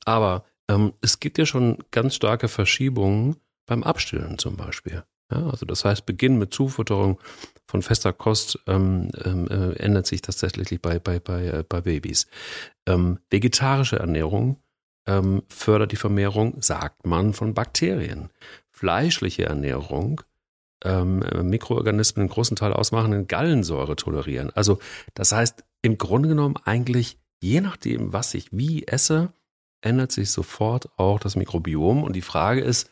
aber ähm, es gibt ja schon ganz starke Verschiebungen beim Abstillen zum Beispiel. Ja, also das heißt, Beginn mit Zufutterung von fester Kost ähm, ähm, äh, ändert sich tatsächlich bei, bei, bei, äh, bei Babys. Ähm, vegetarische Ernährung ähm, fördert die Vermehrung, sagt man, von Bakterien. Fleischliche Ernährung ähm, Mikroorganismen einen großen Teil ausmachenden Gallensäure tolerieren. Also das heißt, im Grunde genommen eigentlich, je nachdem, was ich wie esse, ändert sich sofort auch das Mikrobiom. Und die Frage ist,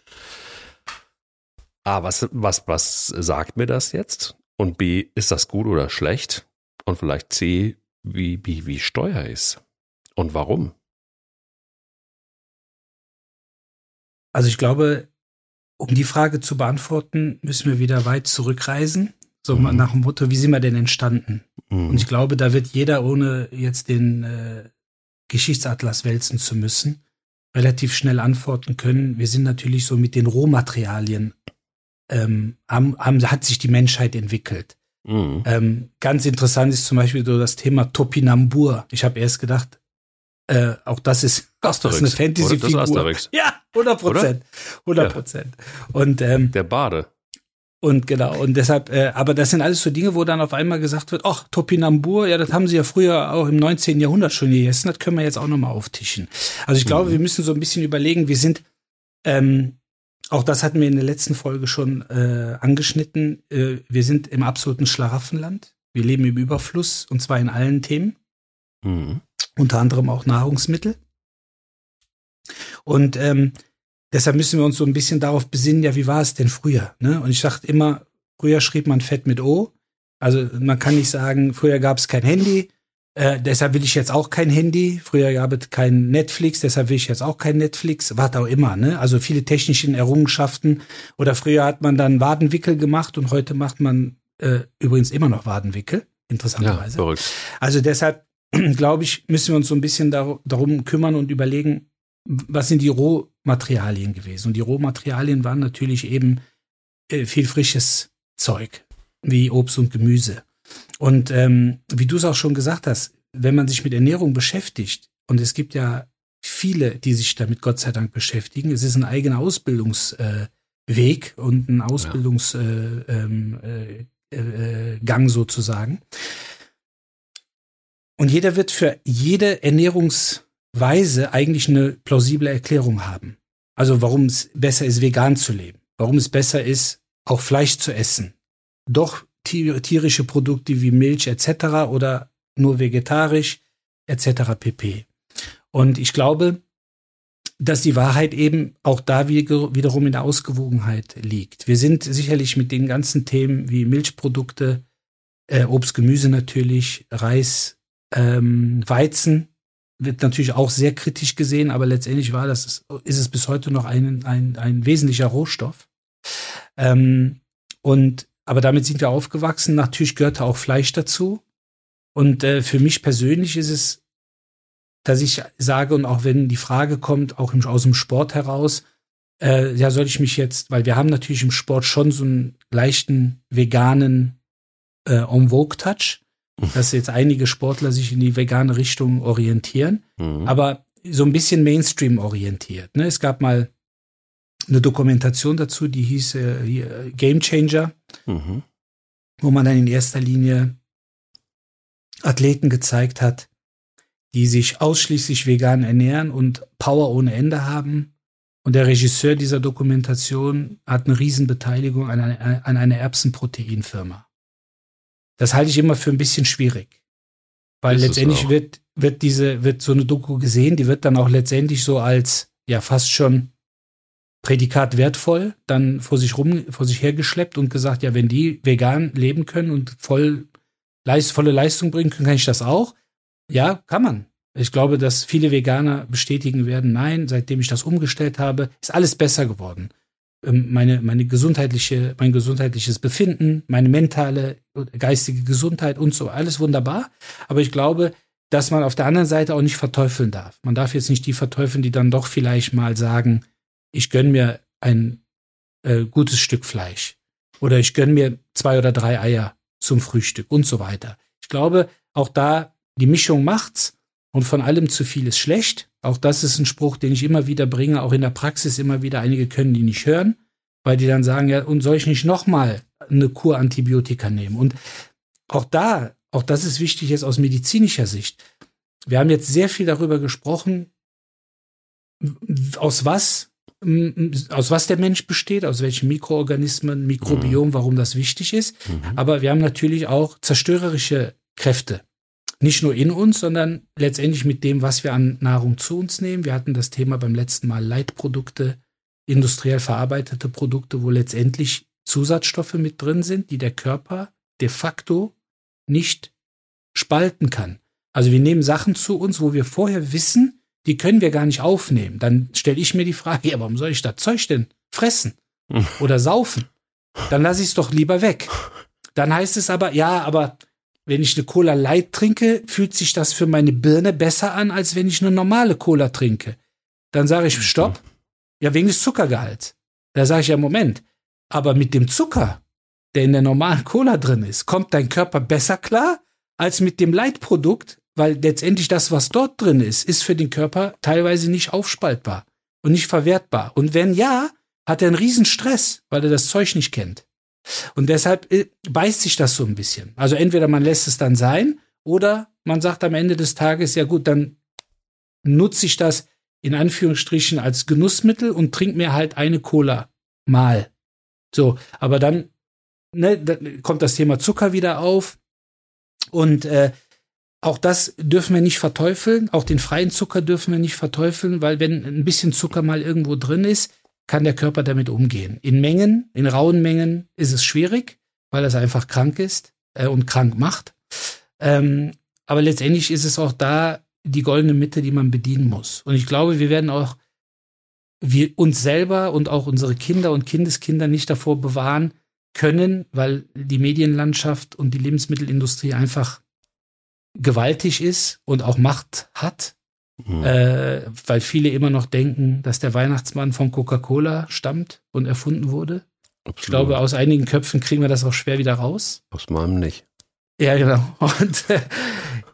A, was, was, was sagt mir das jetzt? Und B, ist das gut oder schlecht? Und vielleicht C, wie, wie, wie steuer ist und warum? Also ich glaube, um die Frage zu beantworten, müssen wir wieder weit zurückreisen. So mhm. nach dem Motto, wie sind wir denn entstanden? Mhm. Und ich glaube, da wird jeder, ohne jetzt den äh, Geschichtsatlas wälzen zu müssen, relativ schnell antworten können. Wir sind natürlich so mit den Rohmaterialien ähm, haben, haben, hat sich die Menschheit entwickelt. Mhm. Ähm, ganz interessant ist zum Beispiel so das Thema Topinambur. Ich habe erst gedacht, äh, auch das ist, das ist eine Fantasy-Figur. Ja, 100 Prozent. 100 Prozent. Ja. Und ähm, der Bade. Und genau, und deshalb, äh, aber das sind alles so Dinge, wo dann auf einmal gesagt wird, ach, Topinambur, ja, das haben sie ja früher auch im 19. Jahrhundert schon gegessen, das können wir jetzt auch nochmal auftischen. Also ich glaube, mhm. wir müssen so ein bisschen überlegen, wir sind ähm, auch das hatten wir in der letzten Folge schon äh, angeschnitten. Äh, wir sind im absoluten Schlaraffenland. Wir leben im Überfluss und zwar in allen Themen. Mhm. Unter anderem auch Nahrungsmittel. Und ähm, deshalb müssen wir uns so ein bisschen darauf besinnen, ja, wie war es denn früher? Ne? Und ich dachte immer, früher schrieb man Fett mit O. Also man kann nicht sagen, früher gab es kein Handy, äh, deshalb will ich jetzt auch kein Handy. Früher gab es kein Netflix, deshalb will ich jetzt auch kein Netflix. Was auch immer, ne? Also viele technische Errungenschaften. Oder früher hat man dann Wadenwickel gemacht und heute macht man äh, übrigens immer noch Wadenwickel. Interessanterweise. Ja. Also deshalb, glaube ich, müssen wir uns so ein bisschen dar darum kümmern und überlegen, was sind die Rohmaterialien gewesen. Und die Rohmaterialien waren natürlich eben äh, viel frisches Zeug, wie Obst und Gemüse. Und ähm, wie du es auch schon gesagt hast, wenn man sich mit Ernährung beschäftigt, und es gibt ja viele, die sich damit Gott sei Dank beschäftigen, es ist ein eigener Ausbildungsweg äh, und ein Ausbildungsgang ja. äh, äh, äh sozusagen. Und jeder wird für jede Ernährungsweise eigentlich eine plausible Erklärung haben. Also warum es besser ist, vegan zu leben, warum es besser ist, auch Fleisch zu essen. Doch tierische Produkte wie Milch etc. oder nur vegetarisch etc. pp. Und ich glaube, dass die Wahrheit eben auch da wiederum in der Ausgewogenheit liegt. Wir sind sicherlich mit den ganzen Themen wie Milchprodukte, äh, Obst, Gemüse natürlich, Reis, ähm, Weizen wird natürlich auch sehr kritisch gesehen, aber letztendlich war das, ist es bis heute noch ein, ein, ein wesentlicher Rohstoff. Ähm, und aber damit sind wir aufgewachsen. Natürlich gehörte auch Fleisch dazu. Und äh, für mich persönlich ist es dass ich sage und auch wenn die Frage kommt, auch aus dem Sport heraus, äh, ja, soll ich mich jetzt, weil wir haben natürlich im Sport schon so einen leichten veganen äh, en vogue Touch, mhm. dass jetzt einige Sportler sich in die vegane Richtung orientieren, mhm. aber so ein bisschen Mainstream orientiert. Ne? Es gab mal eine Dokumentation dazu, die hieß äh, Game Changer, mhm. wo man dann in erster Linie Athleten gezeigt hat, die sich ausschließlich vegan ernähren und Power ohne Ende haben. Und der Regisseur dieser Dokumentation hat eine Riesenbeteiligung an, eine, an einer Erbsenproteinfirma. Das halte ich immer für ein bisschen schwierig. Weil Ist letztendlich wird, wird diese, wird so eine Doku gesehen, die wird dann auch letztendlich so als, ja, fast schon Prädikat wertvoll dann vor sich rum, vor sich hergeschleppt und gesagt, ja, wenn die vegan leben können und voll leist, volle Leistung bringen können, kann ich das auch. Ja, kann man. Ich glaube, dass viele Veganer bestätigen werden, nein, seitdem ich das umgestellt habe, ist alles besser geworden. Ähm, meine, meine gesundheitliche, mein gesundheitliches Befinden, meine mentale, geistige Gesundheit und so, alles wunderbar. Aber ich glaube, dass man auf der anderen Seite auch nicht verteufeln darf. Man darf jetzt nicht die verteufeln, die dann doch vielleicht mal sagen, ich gönne mir ein äh, gutes Stück Fleisch oder ich gönne mir zwei oder drei Eier zum Frühstück und so weiter. Ich glaube, auch da die Mischung macht's und von allem zu viel ist schlecht. Auch das ist ein Spruch, den ich immer wieder bringe, auch in der Praxis immer wieder. Einige können die nicht hören, weil die dann sagen, ja, und soll ich nicht nochmal eine Kur Antibiotika nehmen? Und auch da, auch das ist wichtig jetzt aus medizinischer Sicht. Wir haben jetzt sehr viel darüber gesprochen, aus was aus was der Mensch besteht, aus welchen Mikroorganismen, Mikrobiom, mhm. warum das wichtig ist. Mhm. Aber wir haben natürlich auch zerstörerische Kräfte. Nicht nur in uns, sondern letztendlich mit dem, was wir an Nahrung zu uns nehmen. Wir hatten das Thema beim letzten Mal Leitprodukte, industriell verarbeitete Produkte, wo letztendlich Zusatzstoffe mit drin sind, die der Körper de facto nicht spalten kann. Also wir nehmen Sachen zu uns, wo wir vorher wissen, die können wir gar nicht aufnehmen. Dann stelle ich mir die Frage, ja, warum soll ich das Zeug denn fressen oder saufen? Dann lasse ich es doch lieber weg. Dann heißt es aber, ja, aber wenn ich eine Cola Light trinke, fühlt sich das für meine Birne besser an, als wenn ich eine normale Cola trinke. Dann sage ich, stopp. Ja, wegen des Zuckergehalts. Da sage ich ja, Moment. Aber mit dem Zucker, der in der normalen Cola drin ist, kommt dein Körper besser klar als mit dem Leitprodukt, weil letztendlich das, was dort drin ist, ist für den Körper teilweise nicht aufspaltbar und nicht verwertbar. Und wenn ja, hat er einen riesen Stress, weil er das Zeug nicht kennt. Und deshalb äh, beißt sich das so ein bisschen. Also entweder man lässt es dann sein oder man sagt am Ende des Tages, ja gut, dann nutze ich das in Anführungsstrichen als Genussmittel und trink mir halt eine Cola mal. So, aber dann, ne, dann kommt das Thema Zucker wieder auf. Und äh, auch das dürfen wir nicht verteufeln. Auch den freien Zucker dürfen wir nicht verteufeln, weil wenn ein bisschen Zucker mal irgendwo drin ist, kann der Körper damit umgehen. In Mengen, in rauen Mengen ist es schwierig, weil es einfach krank ist äh, und krank macht. Ähm, aber letztendlich ist es auch da die goldene Mitte, die man bedienen muss. Und ich glaube, wir werden auch wir uns selber und auch unsere Kinder und Kindeskinder nicht davor bewahren können, weil die Medienlandschaft und die Lebensmittelindustrie einfach gewaltig ist und auch Macht hat, mhm. äh, weil viele immer noch denken, dass der Weihnachtsmann von Coca-Cola stammt und erfunden wurde. Absolut. Ich glaube, aus einigen Köpfen kriegen wir das auch schwer wieder raus. Aus meinem nicht. Ja, genau. Und äh,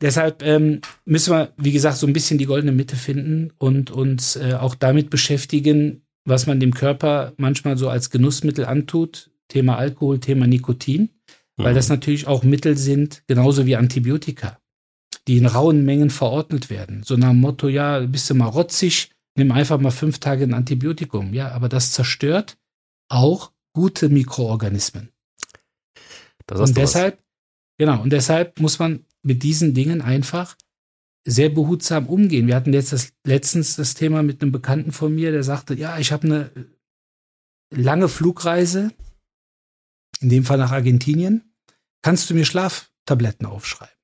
deshalb ähm, müssen wir, wie gesagt, so ein bisschen die goldene Mitte finden und uns äh, auch damit beschäftigen, was man dem Körper manchmal so als Genussmittel antut. Thema Alkohol, Thema Nikotin, mhm. weil das natürlich auch Mittel sind, genauso wie Antibiotika die in rauen Mengen verordnet werden. So nach dem Motto, ja, bist du mal rotzig, nimm einfach mal fünf Tage ein Antibiotikum. Ja, aber das zerstört auch gute Mikroorganismen. und deshalb, was. genau, und deshalb muss man mit diesen Dingen einfach sehr behutsam umgehen. Wir hatten jetzt das, letztens das Thema mit einem Bekannten von mir, der sagte, ja, ich habe eine lange Flugreise, in dem Fall nach Argentinien. Kannst du mir Schlaftabletten aufschreiben?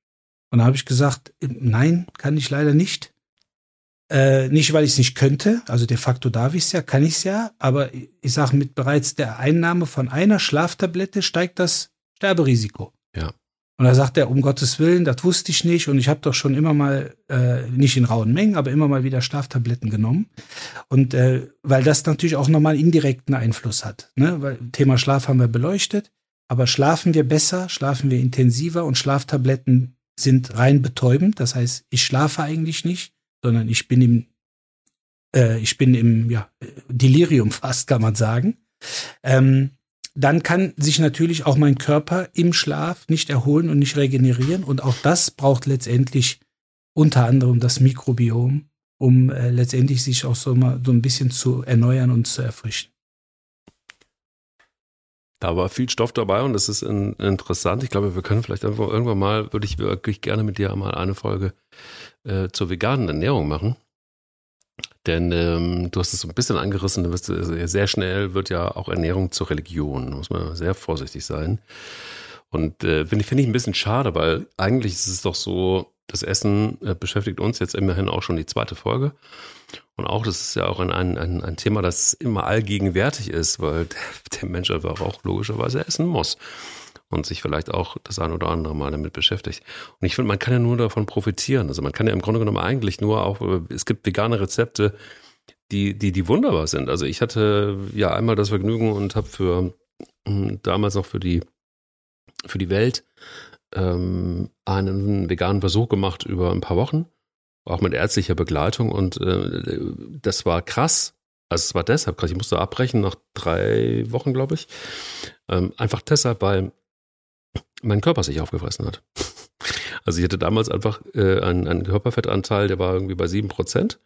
Und da habe ich gesagt, nein, kann ich leider nicht. Äh, nicht, weil ich es nicht könnte, also de facto darf ich es ja, kann ich es ja, aber ich sage, mit bereits der Einnahme von einer Schlaftablette steigt das Sterberisiko. Ja. Und da sagt er, um Gottes Willen, das wusste ich nicht und ich habe doch schon immer mal, äh, nicht in rauen Mengen, aber immer mal wieder Schlaftabletten genommen. Und äh, weil das natürlich auch nochmal indirekten Einfluss hat. Ne? Weil Thema Schlaf haben wir beleuchtet, aber schlafen wir besser, schlafen wir intensiver und Schlaftabletten sind rein betäubend. Das heißt, ich schlafe eigentlich nicht, sondern ich bin im, äh, ich bin im ja, Delirium fast, kann man sagen. Ähm, dann kann sich natürlich auch mein Körper im Schlaf nicht erholen und nicht regenerieren. Und auch das braucht letztendlich unter anderem das Mikrobiom, um äh, letztendlich sich auch so mal so ein bisschen zu erneuern und zu erfrischen. Da war viel Stoff dabei und das ist in, interessant. Ich glaube, wir können vielleicht einfach irgendwann mal, würde ich wirklich gerne mit dir mal eine Folge äh, zur veganen Ernährung machen. Denn ähm, du hast es so ein bisschen angerissen, du wirst, äh, sehr schnell wird ja auch Ernährung zur Religion. Da muss man sehr vorsichtig sein. Und äh, finde ich, find ich ein bisschen schade, weil eigentlich ist es doch so, das Essen äh, beschäftigt uns jetzt immerhin auch schon die zweite Folge. Und auch, das ist ja auch ein, ein, ein Thema, das immer allgegenwärtig ist, weil der, der Mensch einfach auch logischerweise essen muss und sich vielleicht auch das ein oder andere Mal damit beschäftigt. Und ich finde, man kann ja nur davon profitieren. Also man kann ja im Grunde genommen eigentlich nur auch, es gibt vegane Rezepte, die, die, die wunderbar sind. Also ich hatte ja einmal das Vergnügen und habe für hm, damals noch für die, für die Welt ähm, einen veganen Versuch gemacht über ein paar Wochen, auch mit ärztlicher Begleitung und äh, das war krass. Also es war deshalb krass, ich musste abbrechen nach drei Wochen, glaube ich. Ähm, einfach deshalb, weil mein Körper sich aufgefressen hat. Also ich hatte damals einfach äh, einen, einen Körperfettanteil, der war irgendwie bei sieben Prozent.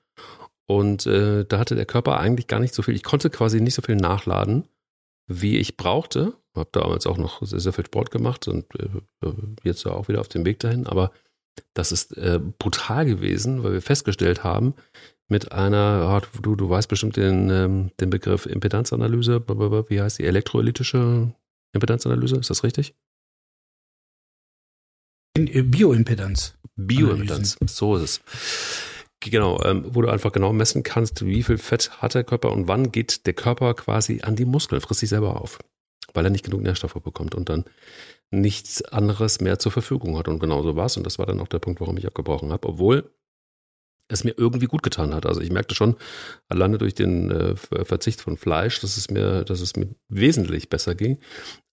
Und äh, da hatte der Körper eigentlich gar nicht so viel. Ich konnte quasi nicht so viel nachladen, wie ich brauchte. Habe damals auch noch sehr, sehr viel Sport gemacht und äh, äh jetzt auch wieder auf dem Weg dahin. Aber das ist äh, brutal gewesen, weil wir festgestellt haben, mit einer, du, du weißt bestimmt den, ähm, den Begriff Impedanzanalyse, wie heißt die elektrolytische Impedanzanalyse, ist das richtig? Äh, Bioimpedanz. Bioimpedanz, so ist es. Genau, ähm, wo du einfach genau messen kannst, wie viel Fett hat der Körper und wann geht der Körper quasi an die Muskeln, frisst sich selber auf, weil er nicht genug Nährstoffe bekommt und dann nichts anderes mehr zur Verfügung hat. Und genau so war es. Und das war dann auch der Punkt, warum ich abgebrochen habe. Obwohl es mir irgendwie gut getan hat. Also ich merkte schon, alleine durch den äh, Verzicht von Fleisch, dass es mir, dass es mir wesentlich besser ging.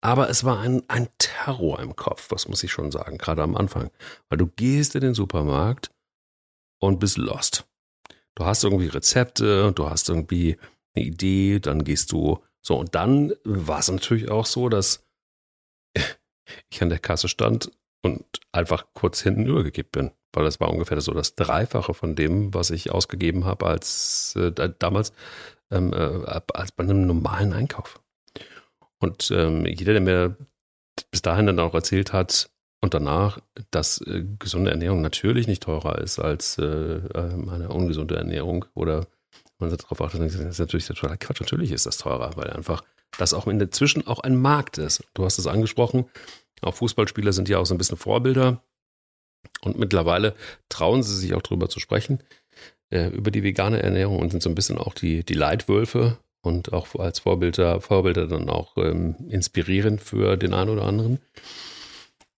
Aber es war ein, ein Terror im Kopf, was muss ich schon sagen, gerade am Anfang. Weil du gehst in den Supermarkt und bist lost. Du hast irgendwie Rezepte, du hast irgendwie eine Idee, dann gehst du so. Und dann war es natürlich auch so, dass ich an der Kasse stand und einfach kurz hinten übergekippt bin weil das war ungefähr so das Dreifache von dem, was ich ausgegeben habe als äh, damals ähm, äh, als bei einem normalen Einkauf. Und ähm, jeder, der mir bis dahin dann auch erzählt hat und danach, dass äh, gesunde Ernährung natürlich nicht teurer ist als äh, ähm, eine ungesunde Ernährung oder man darauf achtet, das ist natürlich totaler Quatsch. Natürlich ist das teurer, weil einfach das auch in der Zwischen auch ein Markt ist. Du hast es angesprochen. Auch Fußballspieler sind ja auch so ein bisschen Vorbilder und mittlerweile trauen sie sich auch darüber zu sprechen, äh, über die vegane Ernährung und sind so ein bisschen auch die, die Leitwölfe und auch als Vorbilder, Vorbilder dann auch ähm, inspirierend für den einen oder anderen.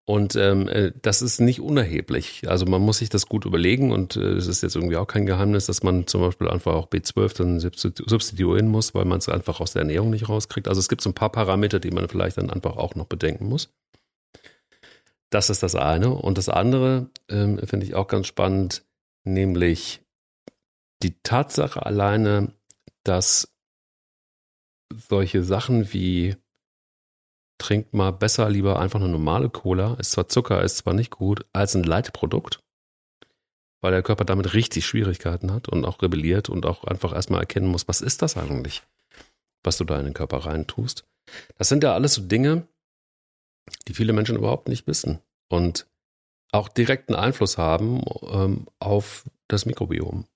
Und ähm, äh, das ist nicht unerheblich. Also man muss sich das gut überlegen und äh, es ist jetzt irgendwie auch kein Geheimnis, dass man zum Beispiel einfach auch B12 dann substituieren muss, weil man es einfach aus der Ernährung nicht rauskriegt. Also es gibt so ein paar Parameter, die man vielleicht dann einfach auch noch bedenken muss. Das ist das eine. Und das andere ähm, finde ich auch ganz spannend, nämlich die Tatsache alleine, dass solche Sachen wie trinkt mal besser lieber einfach eine normale Cola, ist zwar Zucker, ist zwar nicht gut, als ein Leitprodukt, weil der Körper damit richtig Schwierigkeiten hat und auch rebelliert und auch einfach erstmal erkennen muss, was ist das eigentlich, was du da in den Körper reintust. Das sind ja alles so Dinge, die viele Menschen überhaupt nicht wissen und auch direkten Einfluss haben ähm, auf das Mikrobiom.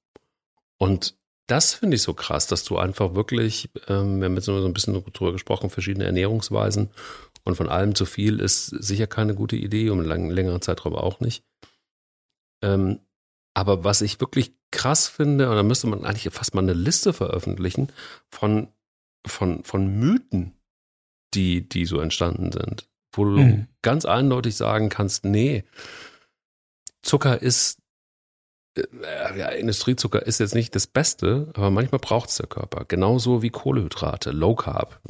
Und das finde ich so krass, dass du einfach wirklich, ähm, wir haben jetzt nur so ein bisschen drüber gesprochen, verschiedene Ernährungsweisen und von allem zu viel ist sicher keine gute Idee, um einen längeren Zeitraum auch nicht. Ähm, aber was ich wirklich krass finde, und da müsste man eigentlich fast mal eine Liste veröffentlichen von, von, von Mythen, die, die so entstanden sind wo du Mhm. ganz eindeutig sagen kannst, nee, Zucker ist, ja, Industriezucker ist jetzt nicht das Beste, aber manchmal braucht es der Körper. Genauso wie Kohlehydrate, Low Carb.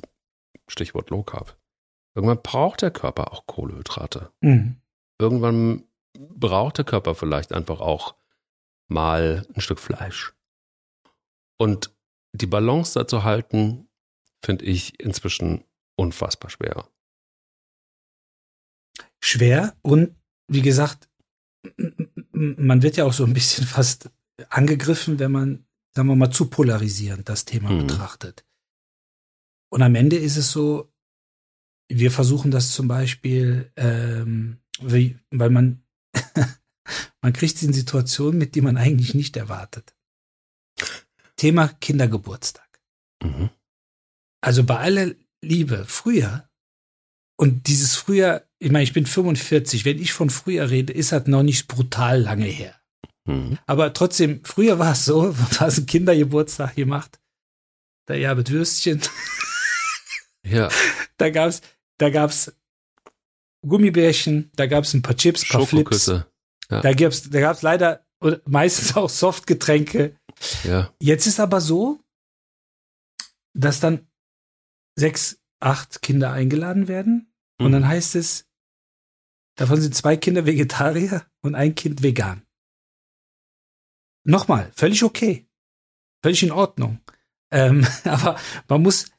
Stichwort Low Carb. Irgendwann braucht der Körper auch Kohlehydrate. Mhm. Irgendwann braucht der Körper vielleicht einfach auch mal ein Stück Fleisch. Und die Balance da zu halten, finde ich inzwischen unfassbar schwer. schwer und wie gesagt, man wird ja auch so ein bisschen fast angegriffen, wenn man, sagen wir mal, zu polarisierend das Thema Mhm. betrachtet. Und am Ende ist es so, wir versuchen das zum Beispiel, ähm, wie, weil man, man kriegt sie in Situationen mit, die man eigentlich nicht erwartet. Thema Kindergeburtstag. Mhm. Also bei aller Liebe, früher, und dieses früher, ich meine, ich bin 45, wenn ich von früher rede, ist das noch nicht brutal lange her. Mhm. Aber trotzdem, früher war es so, du hast einen Kindergeburtstag gemacht, da gab es Würstchen, Ja, da gab's, da gab's Gummibärchen, da gab's ein paar Chips, ein paar Flips, Schokoküsse. da gab's, da gab's leider meistens auch Softgetränke. Ja. Jetzt ist aber so, dass dann sechs, acht Kinder eingeladen werden und Mhm. dann heißt es, davon sind zwei Kinder Vegetarier und ein Kind vegan. Nochmal, völlig okay. Völlig in Ordnung. Ähm, aber man muss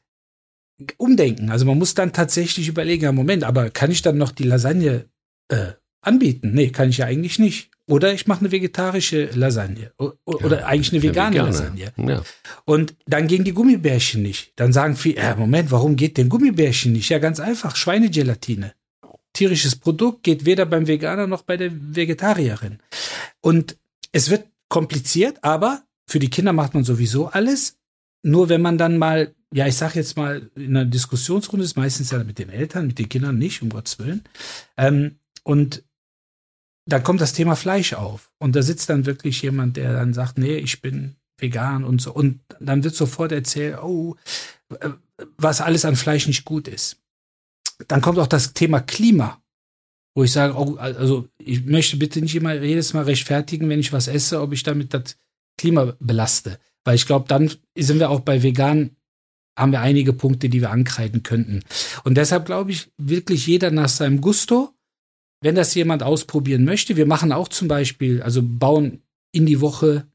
umdenken. Also man muss dann tatsächlich überlegen, ja, Moment, aber kann ich dann noch die Lasagne äh, anbieten? Nee, kann ich ja eigentlich nicht. Oder ich mache eine vegetarische Lasagne. Oder Ja, eigentlich eine vegane vegane. Lasagne. Ja. Und dann gehen die Gummibärchen nicht. Dann sagen viele, äh, Moment, warum geht denn Gummibärchen nicht? Ja, ganz einfach, Schweinegelatine. Tierisches Produkt geht weder beim Veganer noch bei der Vegetarierin. Und es wird kompliziert, aber für die Kinder macht man sowieso alles. Nur wenn man dann mal, ja, ich sag jetzt mal, in einer Diskussionsrunde ist meistens ja mit den Eltern, mit den Kindern nicht, um Gottes Willen. Ähm, und da kommt das Thema Fleisch auf. Und da sitzt dann wirklich jemand, der dann sagt, nee, ich bin vegan und so. Und dann wird sofort erzählt, oh, äh, was alles an Fleisch nicht gut ist. Dann kommt auch das Thema Klima, wo ich sage, oh, also ich möchte bitte nicht immer jedes Mal rechtfertigen, wenn ich was esse, ob ich damit das Klima belaste. Weil ich glaube, dann sind wir auch bei vegan, haben wir einige Punkte, die wir ankreiden könnten. Und deshalb glaube ich, wirklich jeder nach seinem Gusto, wenn das jemand ausprobieren möchte. Wir machen auch zum Beispiel, also bauen in die Woche,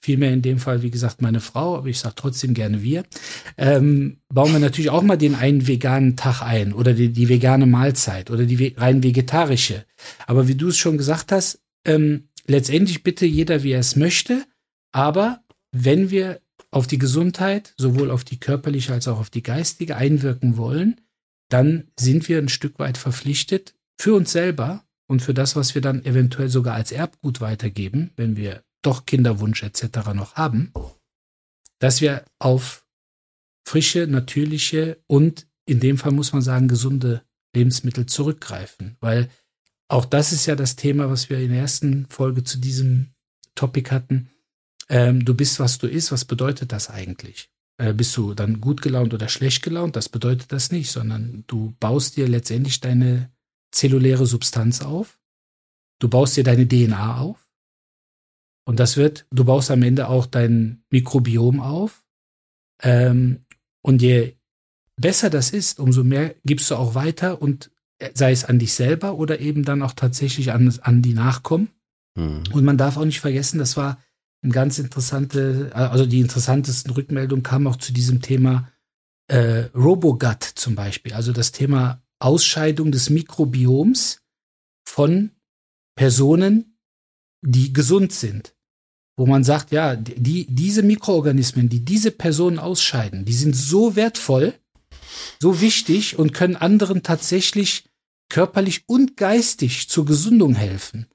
vielmehr in dem Fall, wie gesagt, meine Frau, aber ich sage trotzdem gerne wir, ähm, bauen wir natürlich auch mal den einen veganen Tag ein oder die, die vegane Mahlzeit oder die rein vegetarische. Aber wie du es schon gesagt hast, ähm, letztendlich bitte jeder, wie er es möchte, aber wenn wir auf die Gesundheit, sowohl auf die körperliche als auch auf die geistige einwirken wollen, dann sind wir ein Stück weit verpflichtet, für uns selber und für das, was wir dann eventuell sogar als Erbgut weitergeben, wenn wir doch Kinderwunsch etc. noch haben, dass wir auf frische, natürliche und in dem Fall muss man sagen, gesunde Lebensmittel zurückgreifen. Weil auch das ist ja das Thema, was wir in der ersten Folge zu diesem Topic hatten. Ähm, du bist, was du isst. Was bedeutet das eigentlich? Äh, bist du dann gut gelaunt oder schlecht gelaunt? Das bedeutet das nicht, sondern du baust dir letztendlich deine zelluläre Substanz auf. Du baust dir deine DNA auf. Und das wird, du baust am Ende auch dein Mikrobiom auf. Ähm, und je besser das ist, umso mehr gibst du auch weiter und sei es an dich selber oder eben dann auch tatsächlich an, an die Nachkommen. Mhm. Und man darf auch nicht vergessen, das war eine ganz interessante, also die interessantesten Rückmeldungen kamen auch zu diesem Thema äh, Robogut zum Beispiel, also das Thema Ausscheidung des Mikrobioms von Personen, die gesund sind. Wo man sagt, ja, die, diese Mikroorganismen, die diese Personen ausscheiden, die sind so wertvoll, so wichtig und können anderen tatsächlich körperlich und geistig zur Gesundung helfen.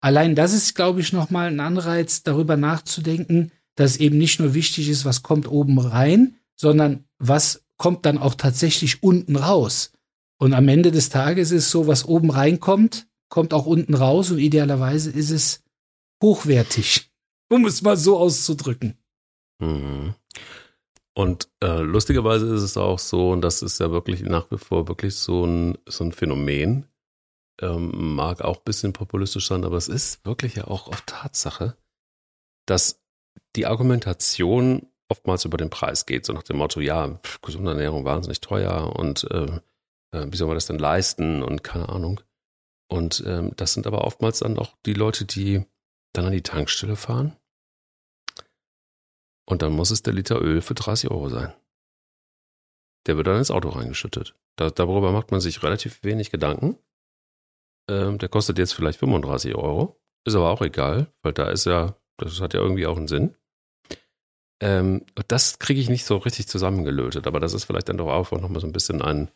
Allein das ist, glaube ich, nochmal ein Anreiz, darüber nachzudenken, dass eben nicht nur wichtig ist, was kommt oben rein, sondern was kommt dann auch tatsächlich unten raus. Und am Ende des Tages ist so, was oben reinkommt, kommt auch unten raus und idealerweise ist es hochwertig, um es mal so auszudrücken. Mhm. Und äh, lustigerweise ist es auch so, und das ist ja wirklich nach wie vor wirklich so ein, so ein Phänomen, ähm, mag auch ein bisschen populistisch sein, aber es ist wirklich ja auch oft Tatsache, dass die Argumentation oftmals über den Preis geht, so nach dem Motto, ja, gesunde Ernährung wahnsinnig teuer und äh, äh, wie soll man das denn leisten und keine Ahnung. Und ähm, das sind aber oftmals dann auch die Leute, die dann an die Tankstelle fahren. Und dann muss es der Liter Öl für 30 Euro sein. Der wird dann ins Auto reingeschüttet. Da, darüber macht man sich relativ wenig Gedanken. Ähm, der kostet jetzt vielleicht 35 Euro. Ist aber auch egal, weil da ist ja, das hat ja irgendwie auch einen Sinn. Ähm, das kriege ich nicht so richtig zusammengelötet, aber das ist vielleicht dann doch auch nochmal so ein bisschen ein,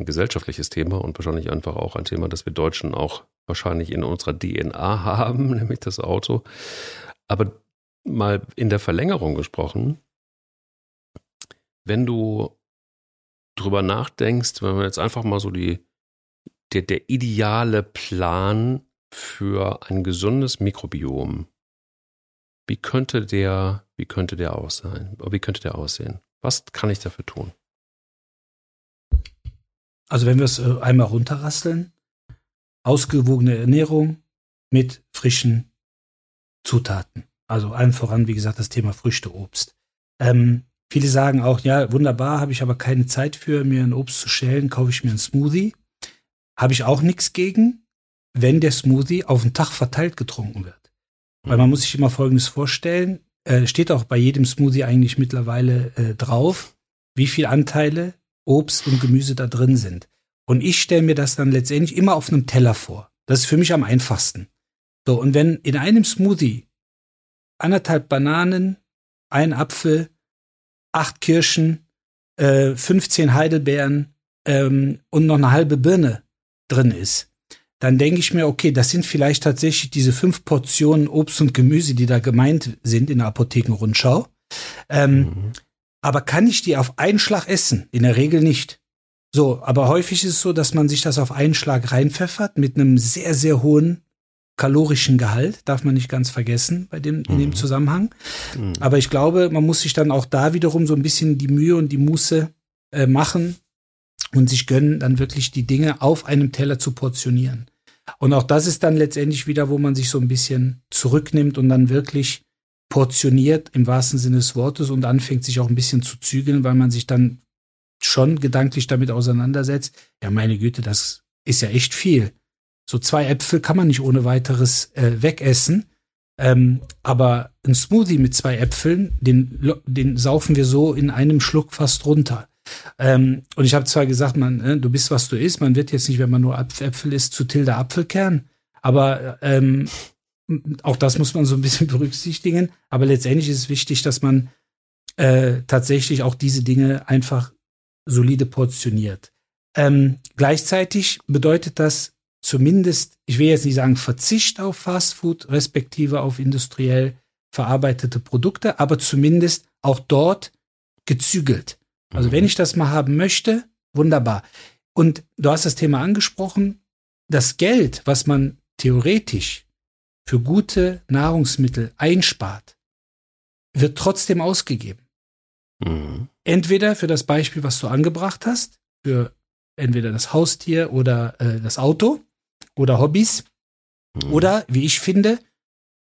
ein gesellschaftliches Thema und wahrscheinlich einfach auch ein Thema, das wir Deutschen auch wahrscheinlich in unserer DNA haben, nämlich das Auto. Aber mal in der Verlängerung gesprochen, wenn du drüber nachdenkst, wenn man jetzt einfach mal so die, der, der ideale Plan für ein gesundes Mikrobiom, wie könnte der, wie könnte der aussehen? Wie könnte der aussehen? Was kann ich dafür tun? Also wenn wir es äh, einmal runterrasseln, ausgewogene Ernährung mit frischen Zutaten. Also allen voran, wie gesagt, das Thema Früchte, Obst. Ähm, viele sagen auch, ja, wunderbar, habe ich aber keine Zeit für, mir ein Obst zu schälen, kaufe ich mir einen Smoothie. Habe ich auch nichts gegen, wenn der Smoothie auf den Tag verteilt getrunken wird. Weil man muss sich immer Folgendes vorstellen, äh, steht auch bei jedem Smoothie eigentlich mittlerweile äh, drauf, wie viel Anteile Obst und Gemüse da drin sind. Und ich stelle mir das dann letztendlich immer auf einem Teller vor. Das ist für mich am einfachsten. So, und wenn in einem Smoothie anderthalb Bananen, ein Apfel, acht Kirschen, äh, 15 Heidelbeeren ähm, und noch eine halbe Birne drin ist, dann denke ich mir, okay, das sind vielleicht tatsächlich diese fünf Portionen Obst und Gemüse, die da gemeint sind in der Apothekenrundschau. Ähm, mhm. Aber kann ich die auf einen Schlag essen? In der Regel nicht. So, aber häufig ist es so, dass man sich das auf einen Schlag reinpfeffert mit einem sehr, sehr hohen kalorischen Gehalt, darf man nicht ganz vergessen bei dem, in dem mhm. Zusammenhang. Mhm. Aber ich glaube, man muss sich dann auch da wiederum so ein bisschen die Mühe und die Muße äh, machen und sich gönnen, dann wirklich die Dinge auf einem Teller zu portionieren. Und auch das ist dann letztendlich wieder, wo man sich so ein bisschen zurücknimmt und dann wirklich portioniert im wahrsten Sinne des Wortes und anfängt sich auch ein bisschen zu zügeln, weil man sich dann schon gedanklich damit auseinandersetzt. Ja, meine Güte, das ist ja echt viel. So zwei Äpfel kann man nicht ohne weiteres äh, wegessen. Ähm, aber ein Smoothie mit zwei Äpfeln, den, den saufen wir so in einem Schluck fast runter. Ähm, und ich habe zwar gesagt, man, äh, du bist, was du isst. Man wird jetzt nicht, wenn man nur Äpfel isst, zu Tilda Apfelkern. Aber ähm, auch das muss man so ein bisschen berücksichtigen. Aber letztendlich ist es wichtig, dass man äh, tatsächlich auch diese Dinge einfach solide portioniert. Ähm, gleichzeitig bedeutet das zumindest, ich will jetzt nicht sagen Verzicht auf Fastfood, respektive auf industriell verarbeitete Produkte, aber zumindest auch dort gezügelt. Also mhm. wenn ich das mal haben möchte, wunderbar. Und du hast das Thema angesprochen, das Geld, was man theoretisch für gute Nahrungsmittel einspart, wird trotzdem ausgegeben. Mhm. Entweder für das Beispiel, was du angebracht hast, für entweder das Haustier oder äh, das Auto oder Hobbys, mhm. oder wie ich finde,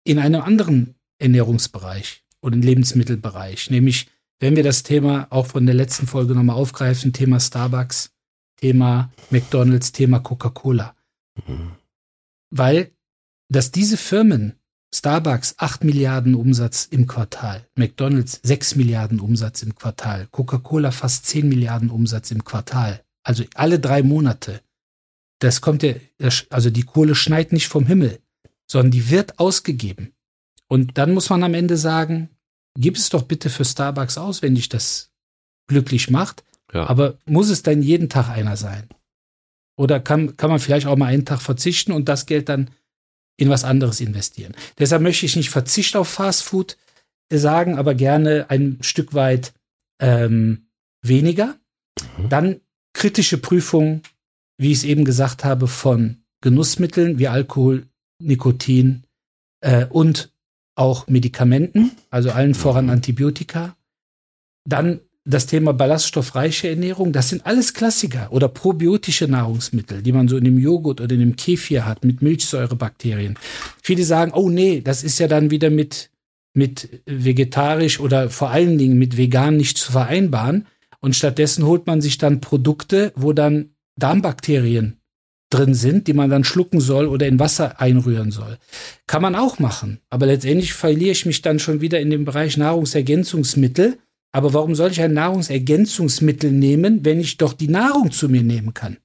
in einem anderen Ernährungsbereich oder Lebensmittelbereich, nämlich wenn wir das Thema auch von der letzten Folge nochmal aufgreifen, Thema Starbucks, Thema McDonald's, Thema Coca-Cola. Mhm. Weil, dass diese Firmen, Starbucks 8 Milliarden Umsatz im Quartal, McDonald's 6 Milliarden Umsatz im Quartal, Coca-Cola fast 10 Milliarden Umsatz im Quartal, also alle drei Monate. Das kommt ja, also die Kohle schneit nicht vom Himmel, sondern die wird ausgegeben. Und dann muss man am Ende sagen, gib es doch bitte für Starbucks aus, wenn dich das glücklich macht. Ja. Aber muss es dann jeden Tag einer sein? Oder kann, kann man vielleicht auch mal einen Tag verzichten und das Geld dann in was anderes investieren? Deshalb möchte ich nicht Verzicht auf Fast Food sagen, aber gerne ein Stück weit ähm, weniger. Mhm. Dann kritische Prüfung, wie ich es eben gesagt habe, von Genussmitteln wie Alkohol, Nikotin äh, und auch Medikamenten, also allen voran mhm. Antibiotika. Dann das Thema ballaststoffreiche Ernährung, das sind alles Klassiker oder probiotische Nahrungsmittel, die man so in dem Joghurt oder in dem Kefir hat mit Milchsäurebakterien. Viele sagen, oh nee, das ist ja dann wieder mit, mit vegetarisch oder vor allen Dingen mit vegan nicht zu vereinbaren. Und stattdessen holt man sich dann Produkte, wo dann Darmbakterien drin sind, die man dann schlucken soll oder in Wasser einrühren soll. Kann man auch machen. Aber letztendlich verliere ich mich dann schon wieder in dem Bereich Nahrungsergänzungsmittel aber warum soll ich ein Nahrungsergänzungsmittel nehmen, wenn ich doch die Nahrung zu mir nehmen kann?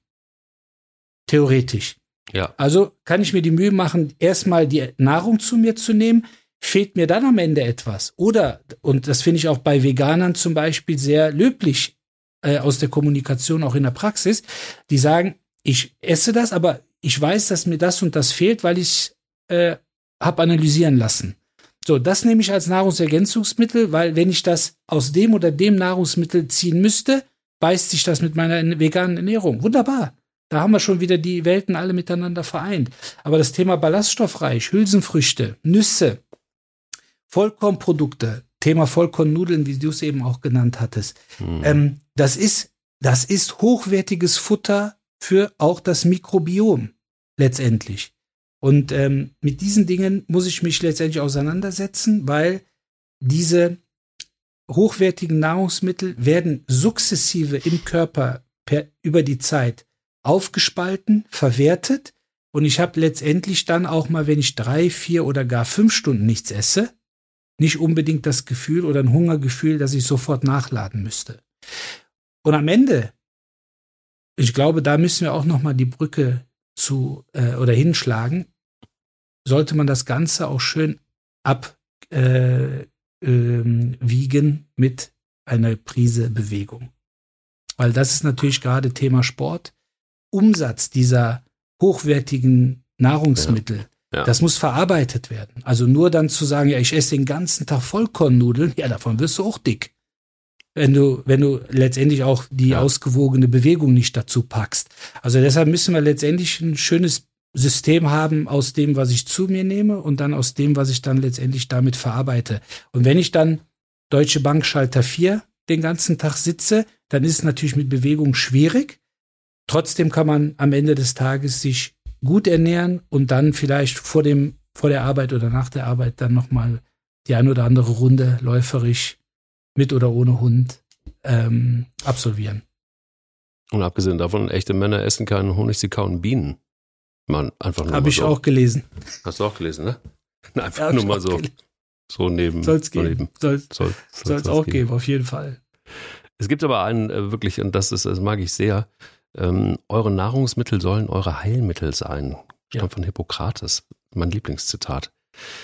Theoretisch. Ja. Also kann ich mir die Mühe machen, erstmal die Nahrung zu mir zu nehmen. Fehlt mir dann am Ende etwas? Oder, und das finde ich auch bei Veganern zum Beispiel sehr löblich äh, aus der Kommunikation, auch in der Praxis, die sagen, ich esse das, aber ich weiß, dass mir das und das fehlt, weil ich äh, habe analysieren lassen. So, das nehme ich als Nahrungsergänzungsmittel, weil wenn ich das aus dem oder dem Nahrungsmittel ziehen müsste, beißt sich das mit meiner veganen Ernährung. Wunderbar. Da haben wir schon wieder die Welten alle miteinander vereint. Aber das Thema ballaststoffreich, Hülsenfrüchte, Nüsse, Vollkornprodukte, Thema Vollkornnudeln, wie du es eben auch genannt hattest, hm. ähm, das ist, das ist hochwertiges Futter für auch das Mikrobiom letztendlich. Und ähm, mit diesen Dingen muss ich mich letztendlich auseinandersetzen, weil diese hochwertigen Nahrungsmittel werden sukzessive im Körper per, über die Zeit aufgespalten, verwertet. Und ich habe letztendlich dann auch mal, wenn ich drei, vier oder gar fünf Stunden nichts esse, nicht unbedingt das Gefühl oder ein Hungergefühl, dass ich sofort nachladen müsste. Und am Ende, ich glaube, da müssen wir auch noch mal die Brücke zu äh, oder hinschlagen, sollte man das Ganze auch schön abwiegen äh, ähm, mit einer Prise Bewegung. Weil das ist natürlich gerade Thema Sport. Umsatz dieser hochwertigen Nahrungsmittel, ja. Ja. das muss verarbeitet werden. Also nur dann zu sagen, ja, ich esse den ganzen Tag Vollkornnudeln, ja, davon wirst du auch dick wenn du, wenn du letztendlich auch die ja. ausgewogene Bewegung nicht dazu packst. Also deshalb müssen wir letztendlich ein schönes System haben aus dem, was ich zu mir nehme und dann aus dem, was ich dann letztendlich damit verarbeite. Und wenn ich dann Deutsche Bank Schalter 4 den ganzen Tag sitze, dann ist es natürlich mit Bewegung schwierig. Trotzdem kann man am Ende des Tages sich gut ernähren und dann vielleicht vor dem, vor der Arbeit oder nach der Arbeit dann nochmal die ein oder andere Runde läuferisch mit oder ohne Hund ähm, absolvieren. Und abgesehen davon, echte Männer essen keinen Honig, sie kauen Bienen. Man einfach nur Habe ich so. auch gelesen. Hast du auch gelesen, ne? Einfach ja, nur mal so, so neben. Soll es geben. Soll es auch geben. geben, auf jeden Fall. Es gibt aber einen äh, wirklich, und das ist, das mag ich sehr, ähm, eure Nahrungsmittel sollen eure Heilmittel sein. Stammt ja. von Hippokrates, mein Lieblingszitat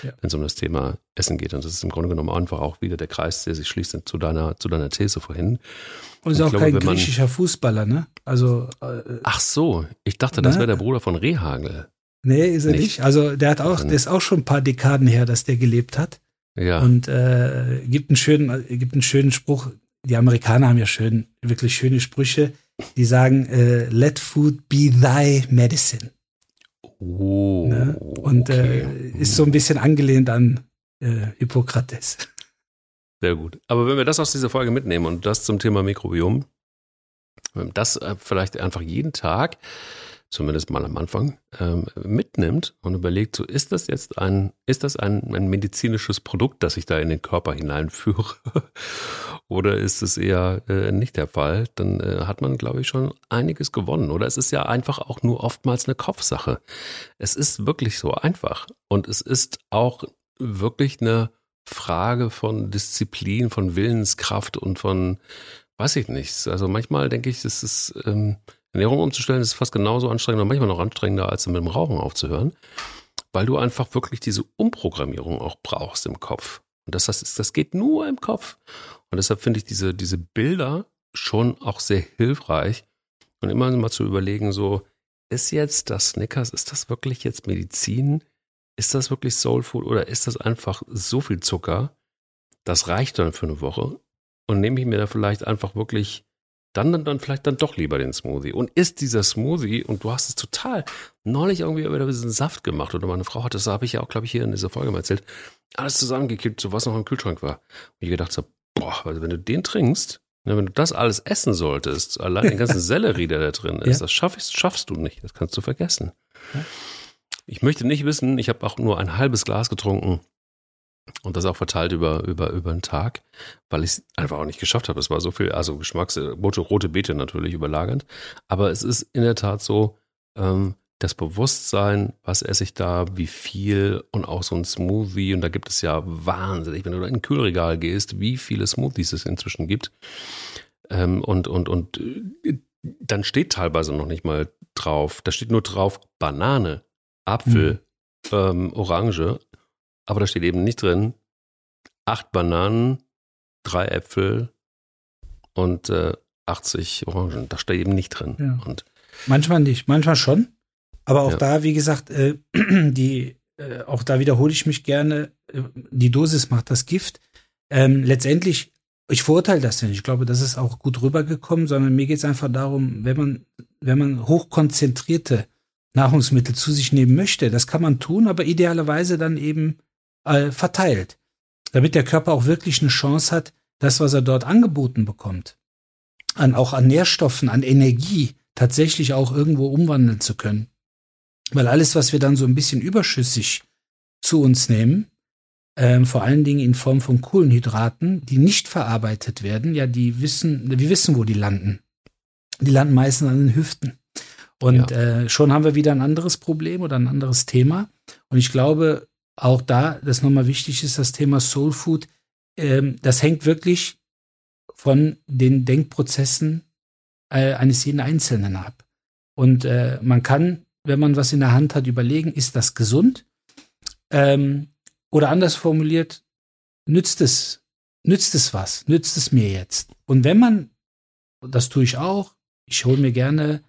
ja. wenn es um das Thema Essen geht. Und das ist im Grunde genommen einfach auch wieder der Kreis, der sich schließt zu deiner, zu deiner These vorhin. Und ist auch glaube, kein griechischer Fußballer, ne? Also. Äh, Ach so, ich dachte, das ne? wäre der Bruder von Rehagel. Nee, ist er nicht. nicht. Also der hat auch, der ist auch schon ein paar Dekaden her, dass der gelebt hat. Ja. Und äh, gibt einen schönen, gibt einen schönen Spruch. Die Amerikaner haben ja schön, wirklich schöne Sprüche. Die sagen, äh, let food be thy medicine. Oh, ne? Und äh, okay. äh, ist so ein bisschen angelehnt an äh, Hippokrates. Sehr gut. Aber wenn wir das aus dieser Folge mitnehmen und das zum Thema Mikrobiom, das äh, vielleicht einfach jeden Tag zumindest mal am Anfang, ähm, mitnimmt und überlegt, so ist das jetzt ein, ist das ein, ein medizinisches Produkt, das ich da in den Körper hineinführe? oder ist es eher äh, nicht der Fall? Dann äh, hat man, glaube ich, schon einiges gewonnen. Oder es ist ja einfach auch nur oftmals eine Kopfsache. Es ist wirklich so einfach. Und es ist auch wirklich eine Frage von Disziplin, von Willenskraft und von, weiß ich nicht. Also manchmal denke ich, es ist, ähm, Ernährung umzustellen ist fast genauso anstrengend oder manchmal noch anstrengender, als mit dem Rauchen aufzuhören, weil du einfach wirklich diese Umprogrammierung auch brauchst im Kopf. Und das, heißt, das geht nur im Kopf. Und deshalb finde ich diese, diese Bilder schon auch sehr hilfreich und immer mal zu überlegen, so, ist jetzt das Snickers, ist das wirklich jetzt Medizin? Ist das wirklich Soul Food oder ist das einfach so viel Zucker? Das reicht dann für eine Woche. Und nehme ich mir da vielleicht einfach wirklich dann, dann, dann vielleicht dann doch lieber den Smoothie. Und ist dieser Smoothie, und du hast es total neulich irgendwie wieder ein bisschen Saft gemacht, oder meine Frau hat das, habe ich ja auch, glaube ich, hier in dieser Folge mal erzählt, alles zusammengekippt, so was noch im Kühlschrank war. Und ich gedacht habe, boah, also wenn du den trinkst, ne, wenn du das alles essen solltest, allein den ganzen Sellerie, der da drin ist, ja. das schaffst, schaffst du nicht. Das kannst du vergessen. Ja. Ich möchte nicht wissen, ich habe auch nur ein halbes Glas getrunken und das auch verteilt über, über, über einen Tag, weil ich es einfach auch nicht geschafft habe. Es war so viel, also Geschmacks, rote, rote Beete natürlich überlagernd. Aber es ist in der Tat so, ähm, das Bewusstsein, was esse ich da, wie viel und auch so ein Smoothie. Und da gibt es ja wahnsinnig, wenn du da in ein Kühlregal gehst, wie viele Smoothies es inzwischen gibt. Ähm, und, und, und äh, dann steht teilweise noch nicht mal drauf, da steht nur drauf Banane, Apfel, mhm. ähm, Orange, aber da steht eben nicht drin, acht Bananen, drei Äpfel und äh, 80 Orangen. Da steht eben nicht drin. Ja. Und manchmal nicht, manchmal schon. Aber auch ja. da, wie gesagt, äh, die, äh, auch da wiederhole ich mich gerne, äh, die Dosis macht das Gift. Ähm, letztendlich, ich verurteile das ja nicht. Ich glaube, das ist auch gut rübergekommen, sondern mir geht es einfach darum, wenn man, wenn man hochkonzentrierte Nahrungsmittel zu sich nehmen möchte, das kann man tun, aber idealerweise dann eben äh, verteilt, damit der Körper auch wirklich eine Chance hat, das, was er dort angeboten bekommt, an auch an Nährstoffen, an Energie tatsächlich auch irgendwo umwandeln zu können. Weil alles, was wir dann so ein bisschen überschüssig zu uns nehmen, ähm, vor allen Dingen in Form von Kohlenhydraten, die nicht verarbeitet werden, ja, die wissen, wir wissen, wo die landen. Die landen meistens an den Hüften. Und ja. äh, schon haben wir wieder ein anderes Problem oder ein anderes Thema. Und ich glaube, auch da, das nochmal wichtig ist, das Thema Soul Food, ähm, das hängt wirklich von den Denkprozessen äh, eines jeden Einzelnen ab. Und äh, man kann, wenn man was in der Hand hat, überlegen, ist das gesund? Ähm, oder anders formuliert, nützt es, nützt es was? Nützt es mir jetzt? Und wenn man, das tue ich auch, ich hole mir gerne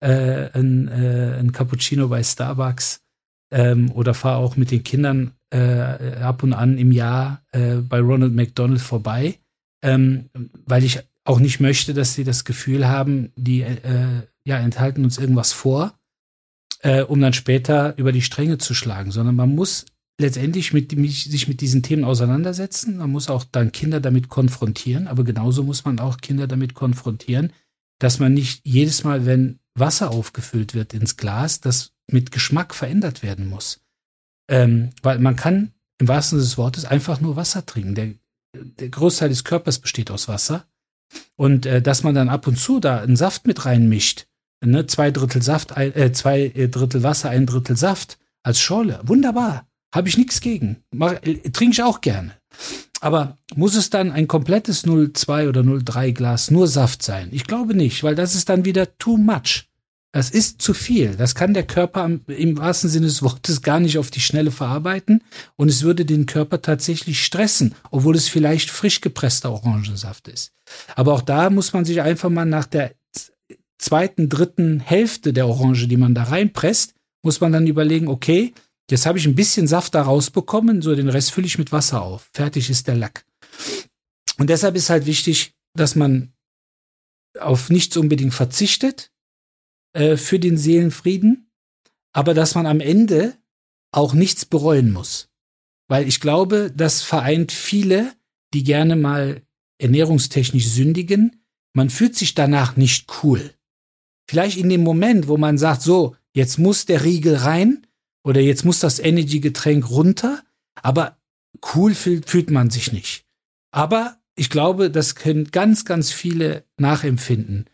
äh, ein, äh, ein Cappuccino bei Starbucks ähm, oder fahre auch mit den Kindern äh, ab und an im Jahr äh, bei Ronald McDonald vorbei, ähm, weil ich auch nicht möchte, dass sie das Gefühl haben, die äh, ja enthalten uns irgendwas vor, äh, um dann später über die Stränge zu schlagen, sondern man muss letztendlich mit, sich mit diesen Themen auseinandersetzen. Man muss auch dann Kinder damit konfrontieren, aber genauso muss man auch Kinder damit konfrontieren, dass man nicht jedes Mal, wenn Wasser aufgefüllt wird ins Glas, das mit Geschmack verändert werden muss. Ähm, weil man kann im wahrsten Sinne des Wortes einfach nur Wasser trinken. Der, der Großteil des Körpers besteht aus Wasser. Und äh, dass man dann ab und zu da einen Saft mit reinmischt, ne, zwei Drittel Saft, ein, äh, zwei äh, Drittel Wasser, ein Drittel Saft als Schorle, wunderbar. Habe ich nichts gegen. Mach, äh, trinke ich auch gerne. Aber muss es dann ein komplettes 0,2 oder 0,3 Glas nur Saft sein? Ich glaube nicht, weil das ist dann wieder too much. Das ist zu viel. Das kann der Körper im wahrsten Sinne des Wortes gar nicht auf die Schnelle verarbeiten und es würde den Körper tatsächlich stressen, obwohl es vielleicht frisch gepresster Orangensaft ist. Aber auch da muss man sich einfach mal nach der zweiten, dritten Hälfte der Orange, die man da reinpresst, muss man dann überlegen, okay, jetzt habe ich ein bisschen Saft da rausbekommen, so den Rest fülle ich mit Wasser auf. Fertig ist der Lack. Und deshalb ist halt wichtig, dass man auf nichts unbedingt verzichtet, äh, für den Seelenfrieden, aber dass man am Ende auch nichts bereuen muss. Weil ich glaube, das vereint viele, die gerne mal ernährungstechnisch sündigen. Man fühlt sich danach nicht cool. Vielleicht in dem Moment, wo man sagt, so, jetzt muss der Riegel rein oder jetzt muss das Energy-Getränk runter, aber cool fühlt, fühlt man sich nicht. Aber ich glaube, das können ganz, ganz viele nachempfinden.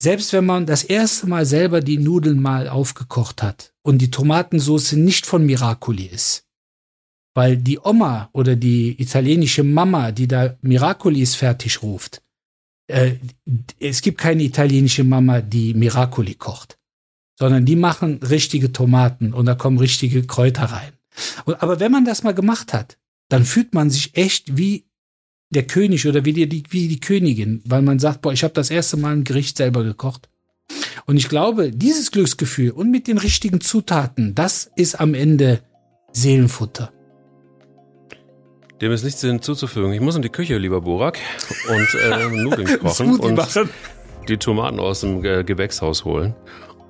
Selbst wenn man das erste Mal selber die Nudeln mal aufgekocht hat und die Tomatensauce nicht von Miracoli ist, weil die Oma oder die italienische Mama, die da Miracolis fertig ruft, äh, es gibt keine italienische Mama, die Miracoli kocht, sondern die machen richtige Tomaten und da kommen richtige Kräuter rein. Und, aber wenn man das mal gemacht hat, dann fühlt man sich echt wie der König oder wie die, wie die Königin, weil man sagt, boah, ich habe das erste Mal ein Gericht selber gekocht. Und ich glaube, dieses Glücksgefühl und mit den richtigen Zutaten, das ist am Ende Seelenfutter. Dem ist nichts hinzuzufügen. Ich muss in die Küche, lieber Borak, und äh, Nudeln kochen und die Tomaten aus dem Gewächshaus holen.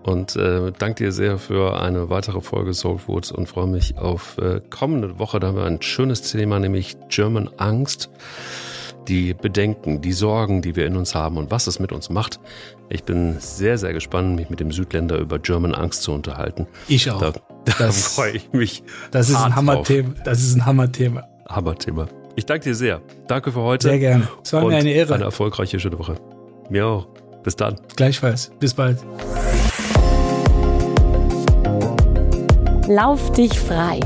Und äh, danke dir sehr für eine weitere Folge Soul Foods und freue mich auf äh, kommende Woche. Da haben wir ein schönes Thema, nämlich German Angst. die Bedenken, die Sorgen, die wir in uns haben und was es mit uns macht. Ich bin sehr, sehr gespannt, mich mit dem Südländer über German Angst zu unterhalten. Ich auch. Da, da Das- freue ich mich. Das ist ein Hammerthema. Das ist ein Hammerthema. Hammerthema. Ich danke dir sehr. Danke für heute. Sehr gerne. Es war und mir eine Ehre. Eine erfolgreiche, schöne Woche. Mir auch. Bis dann. Gleichfalls. Bis bald. Lauf dich frei.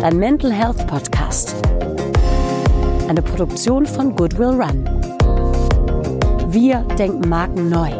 Dein Mental Health Podcast. Eine Produktion von Goodwill Run. Wir denken Marken neu.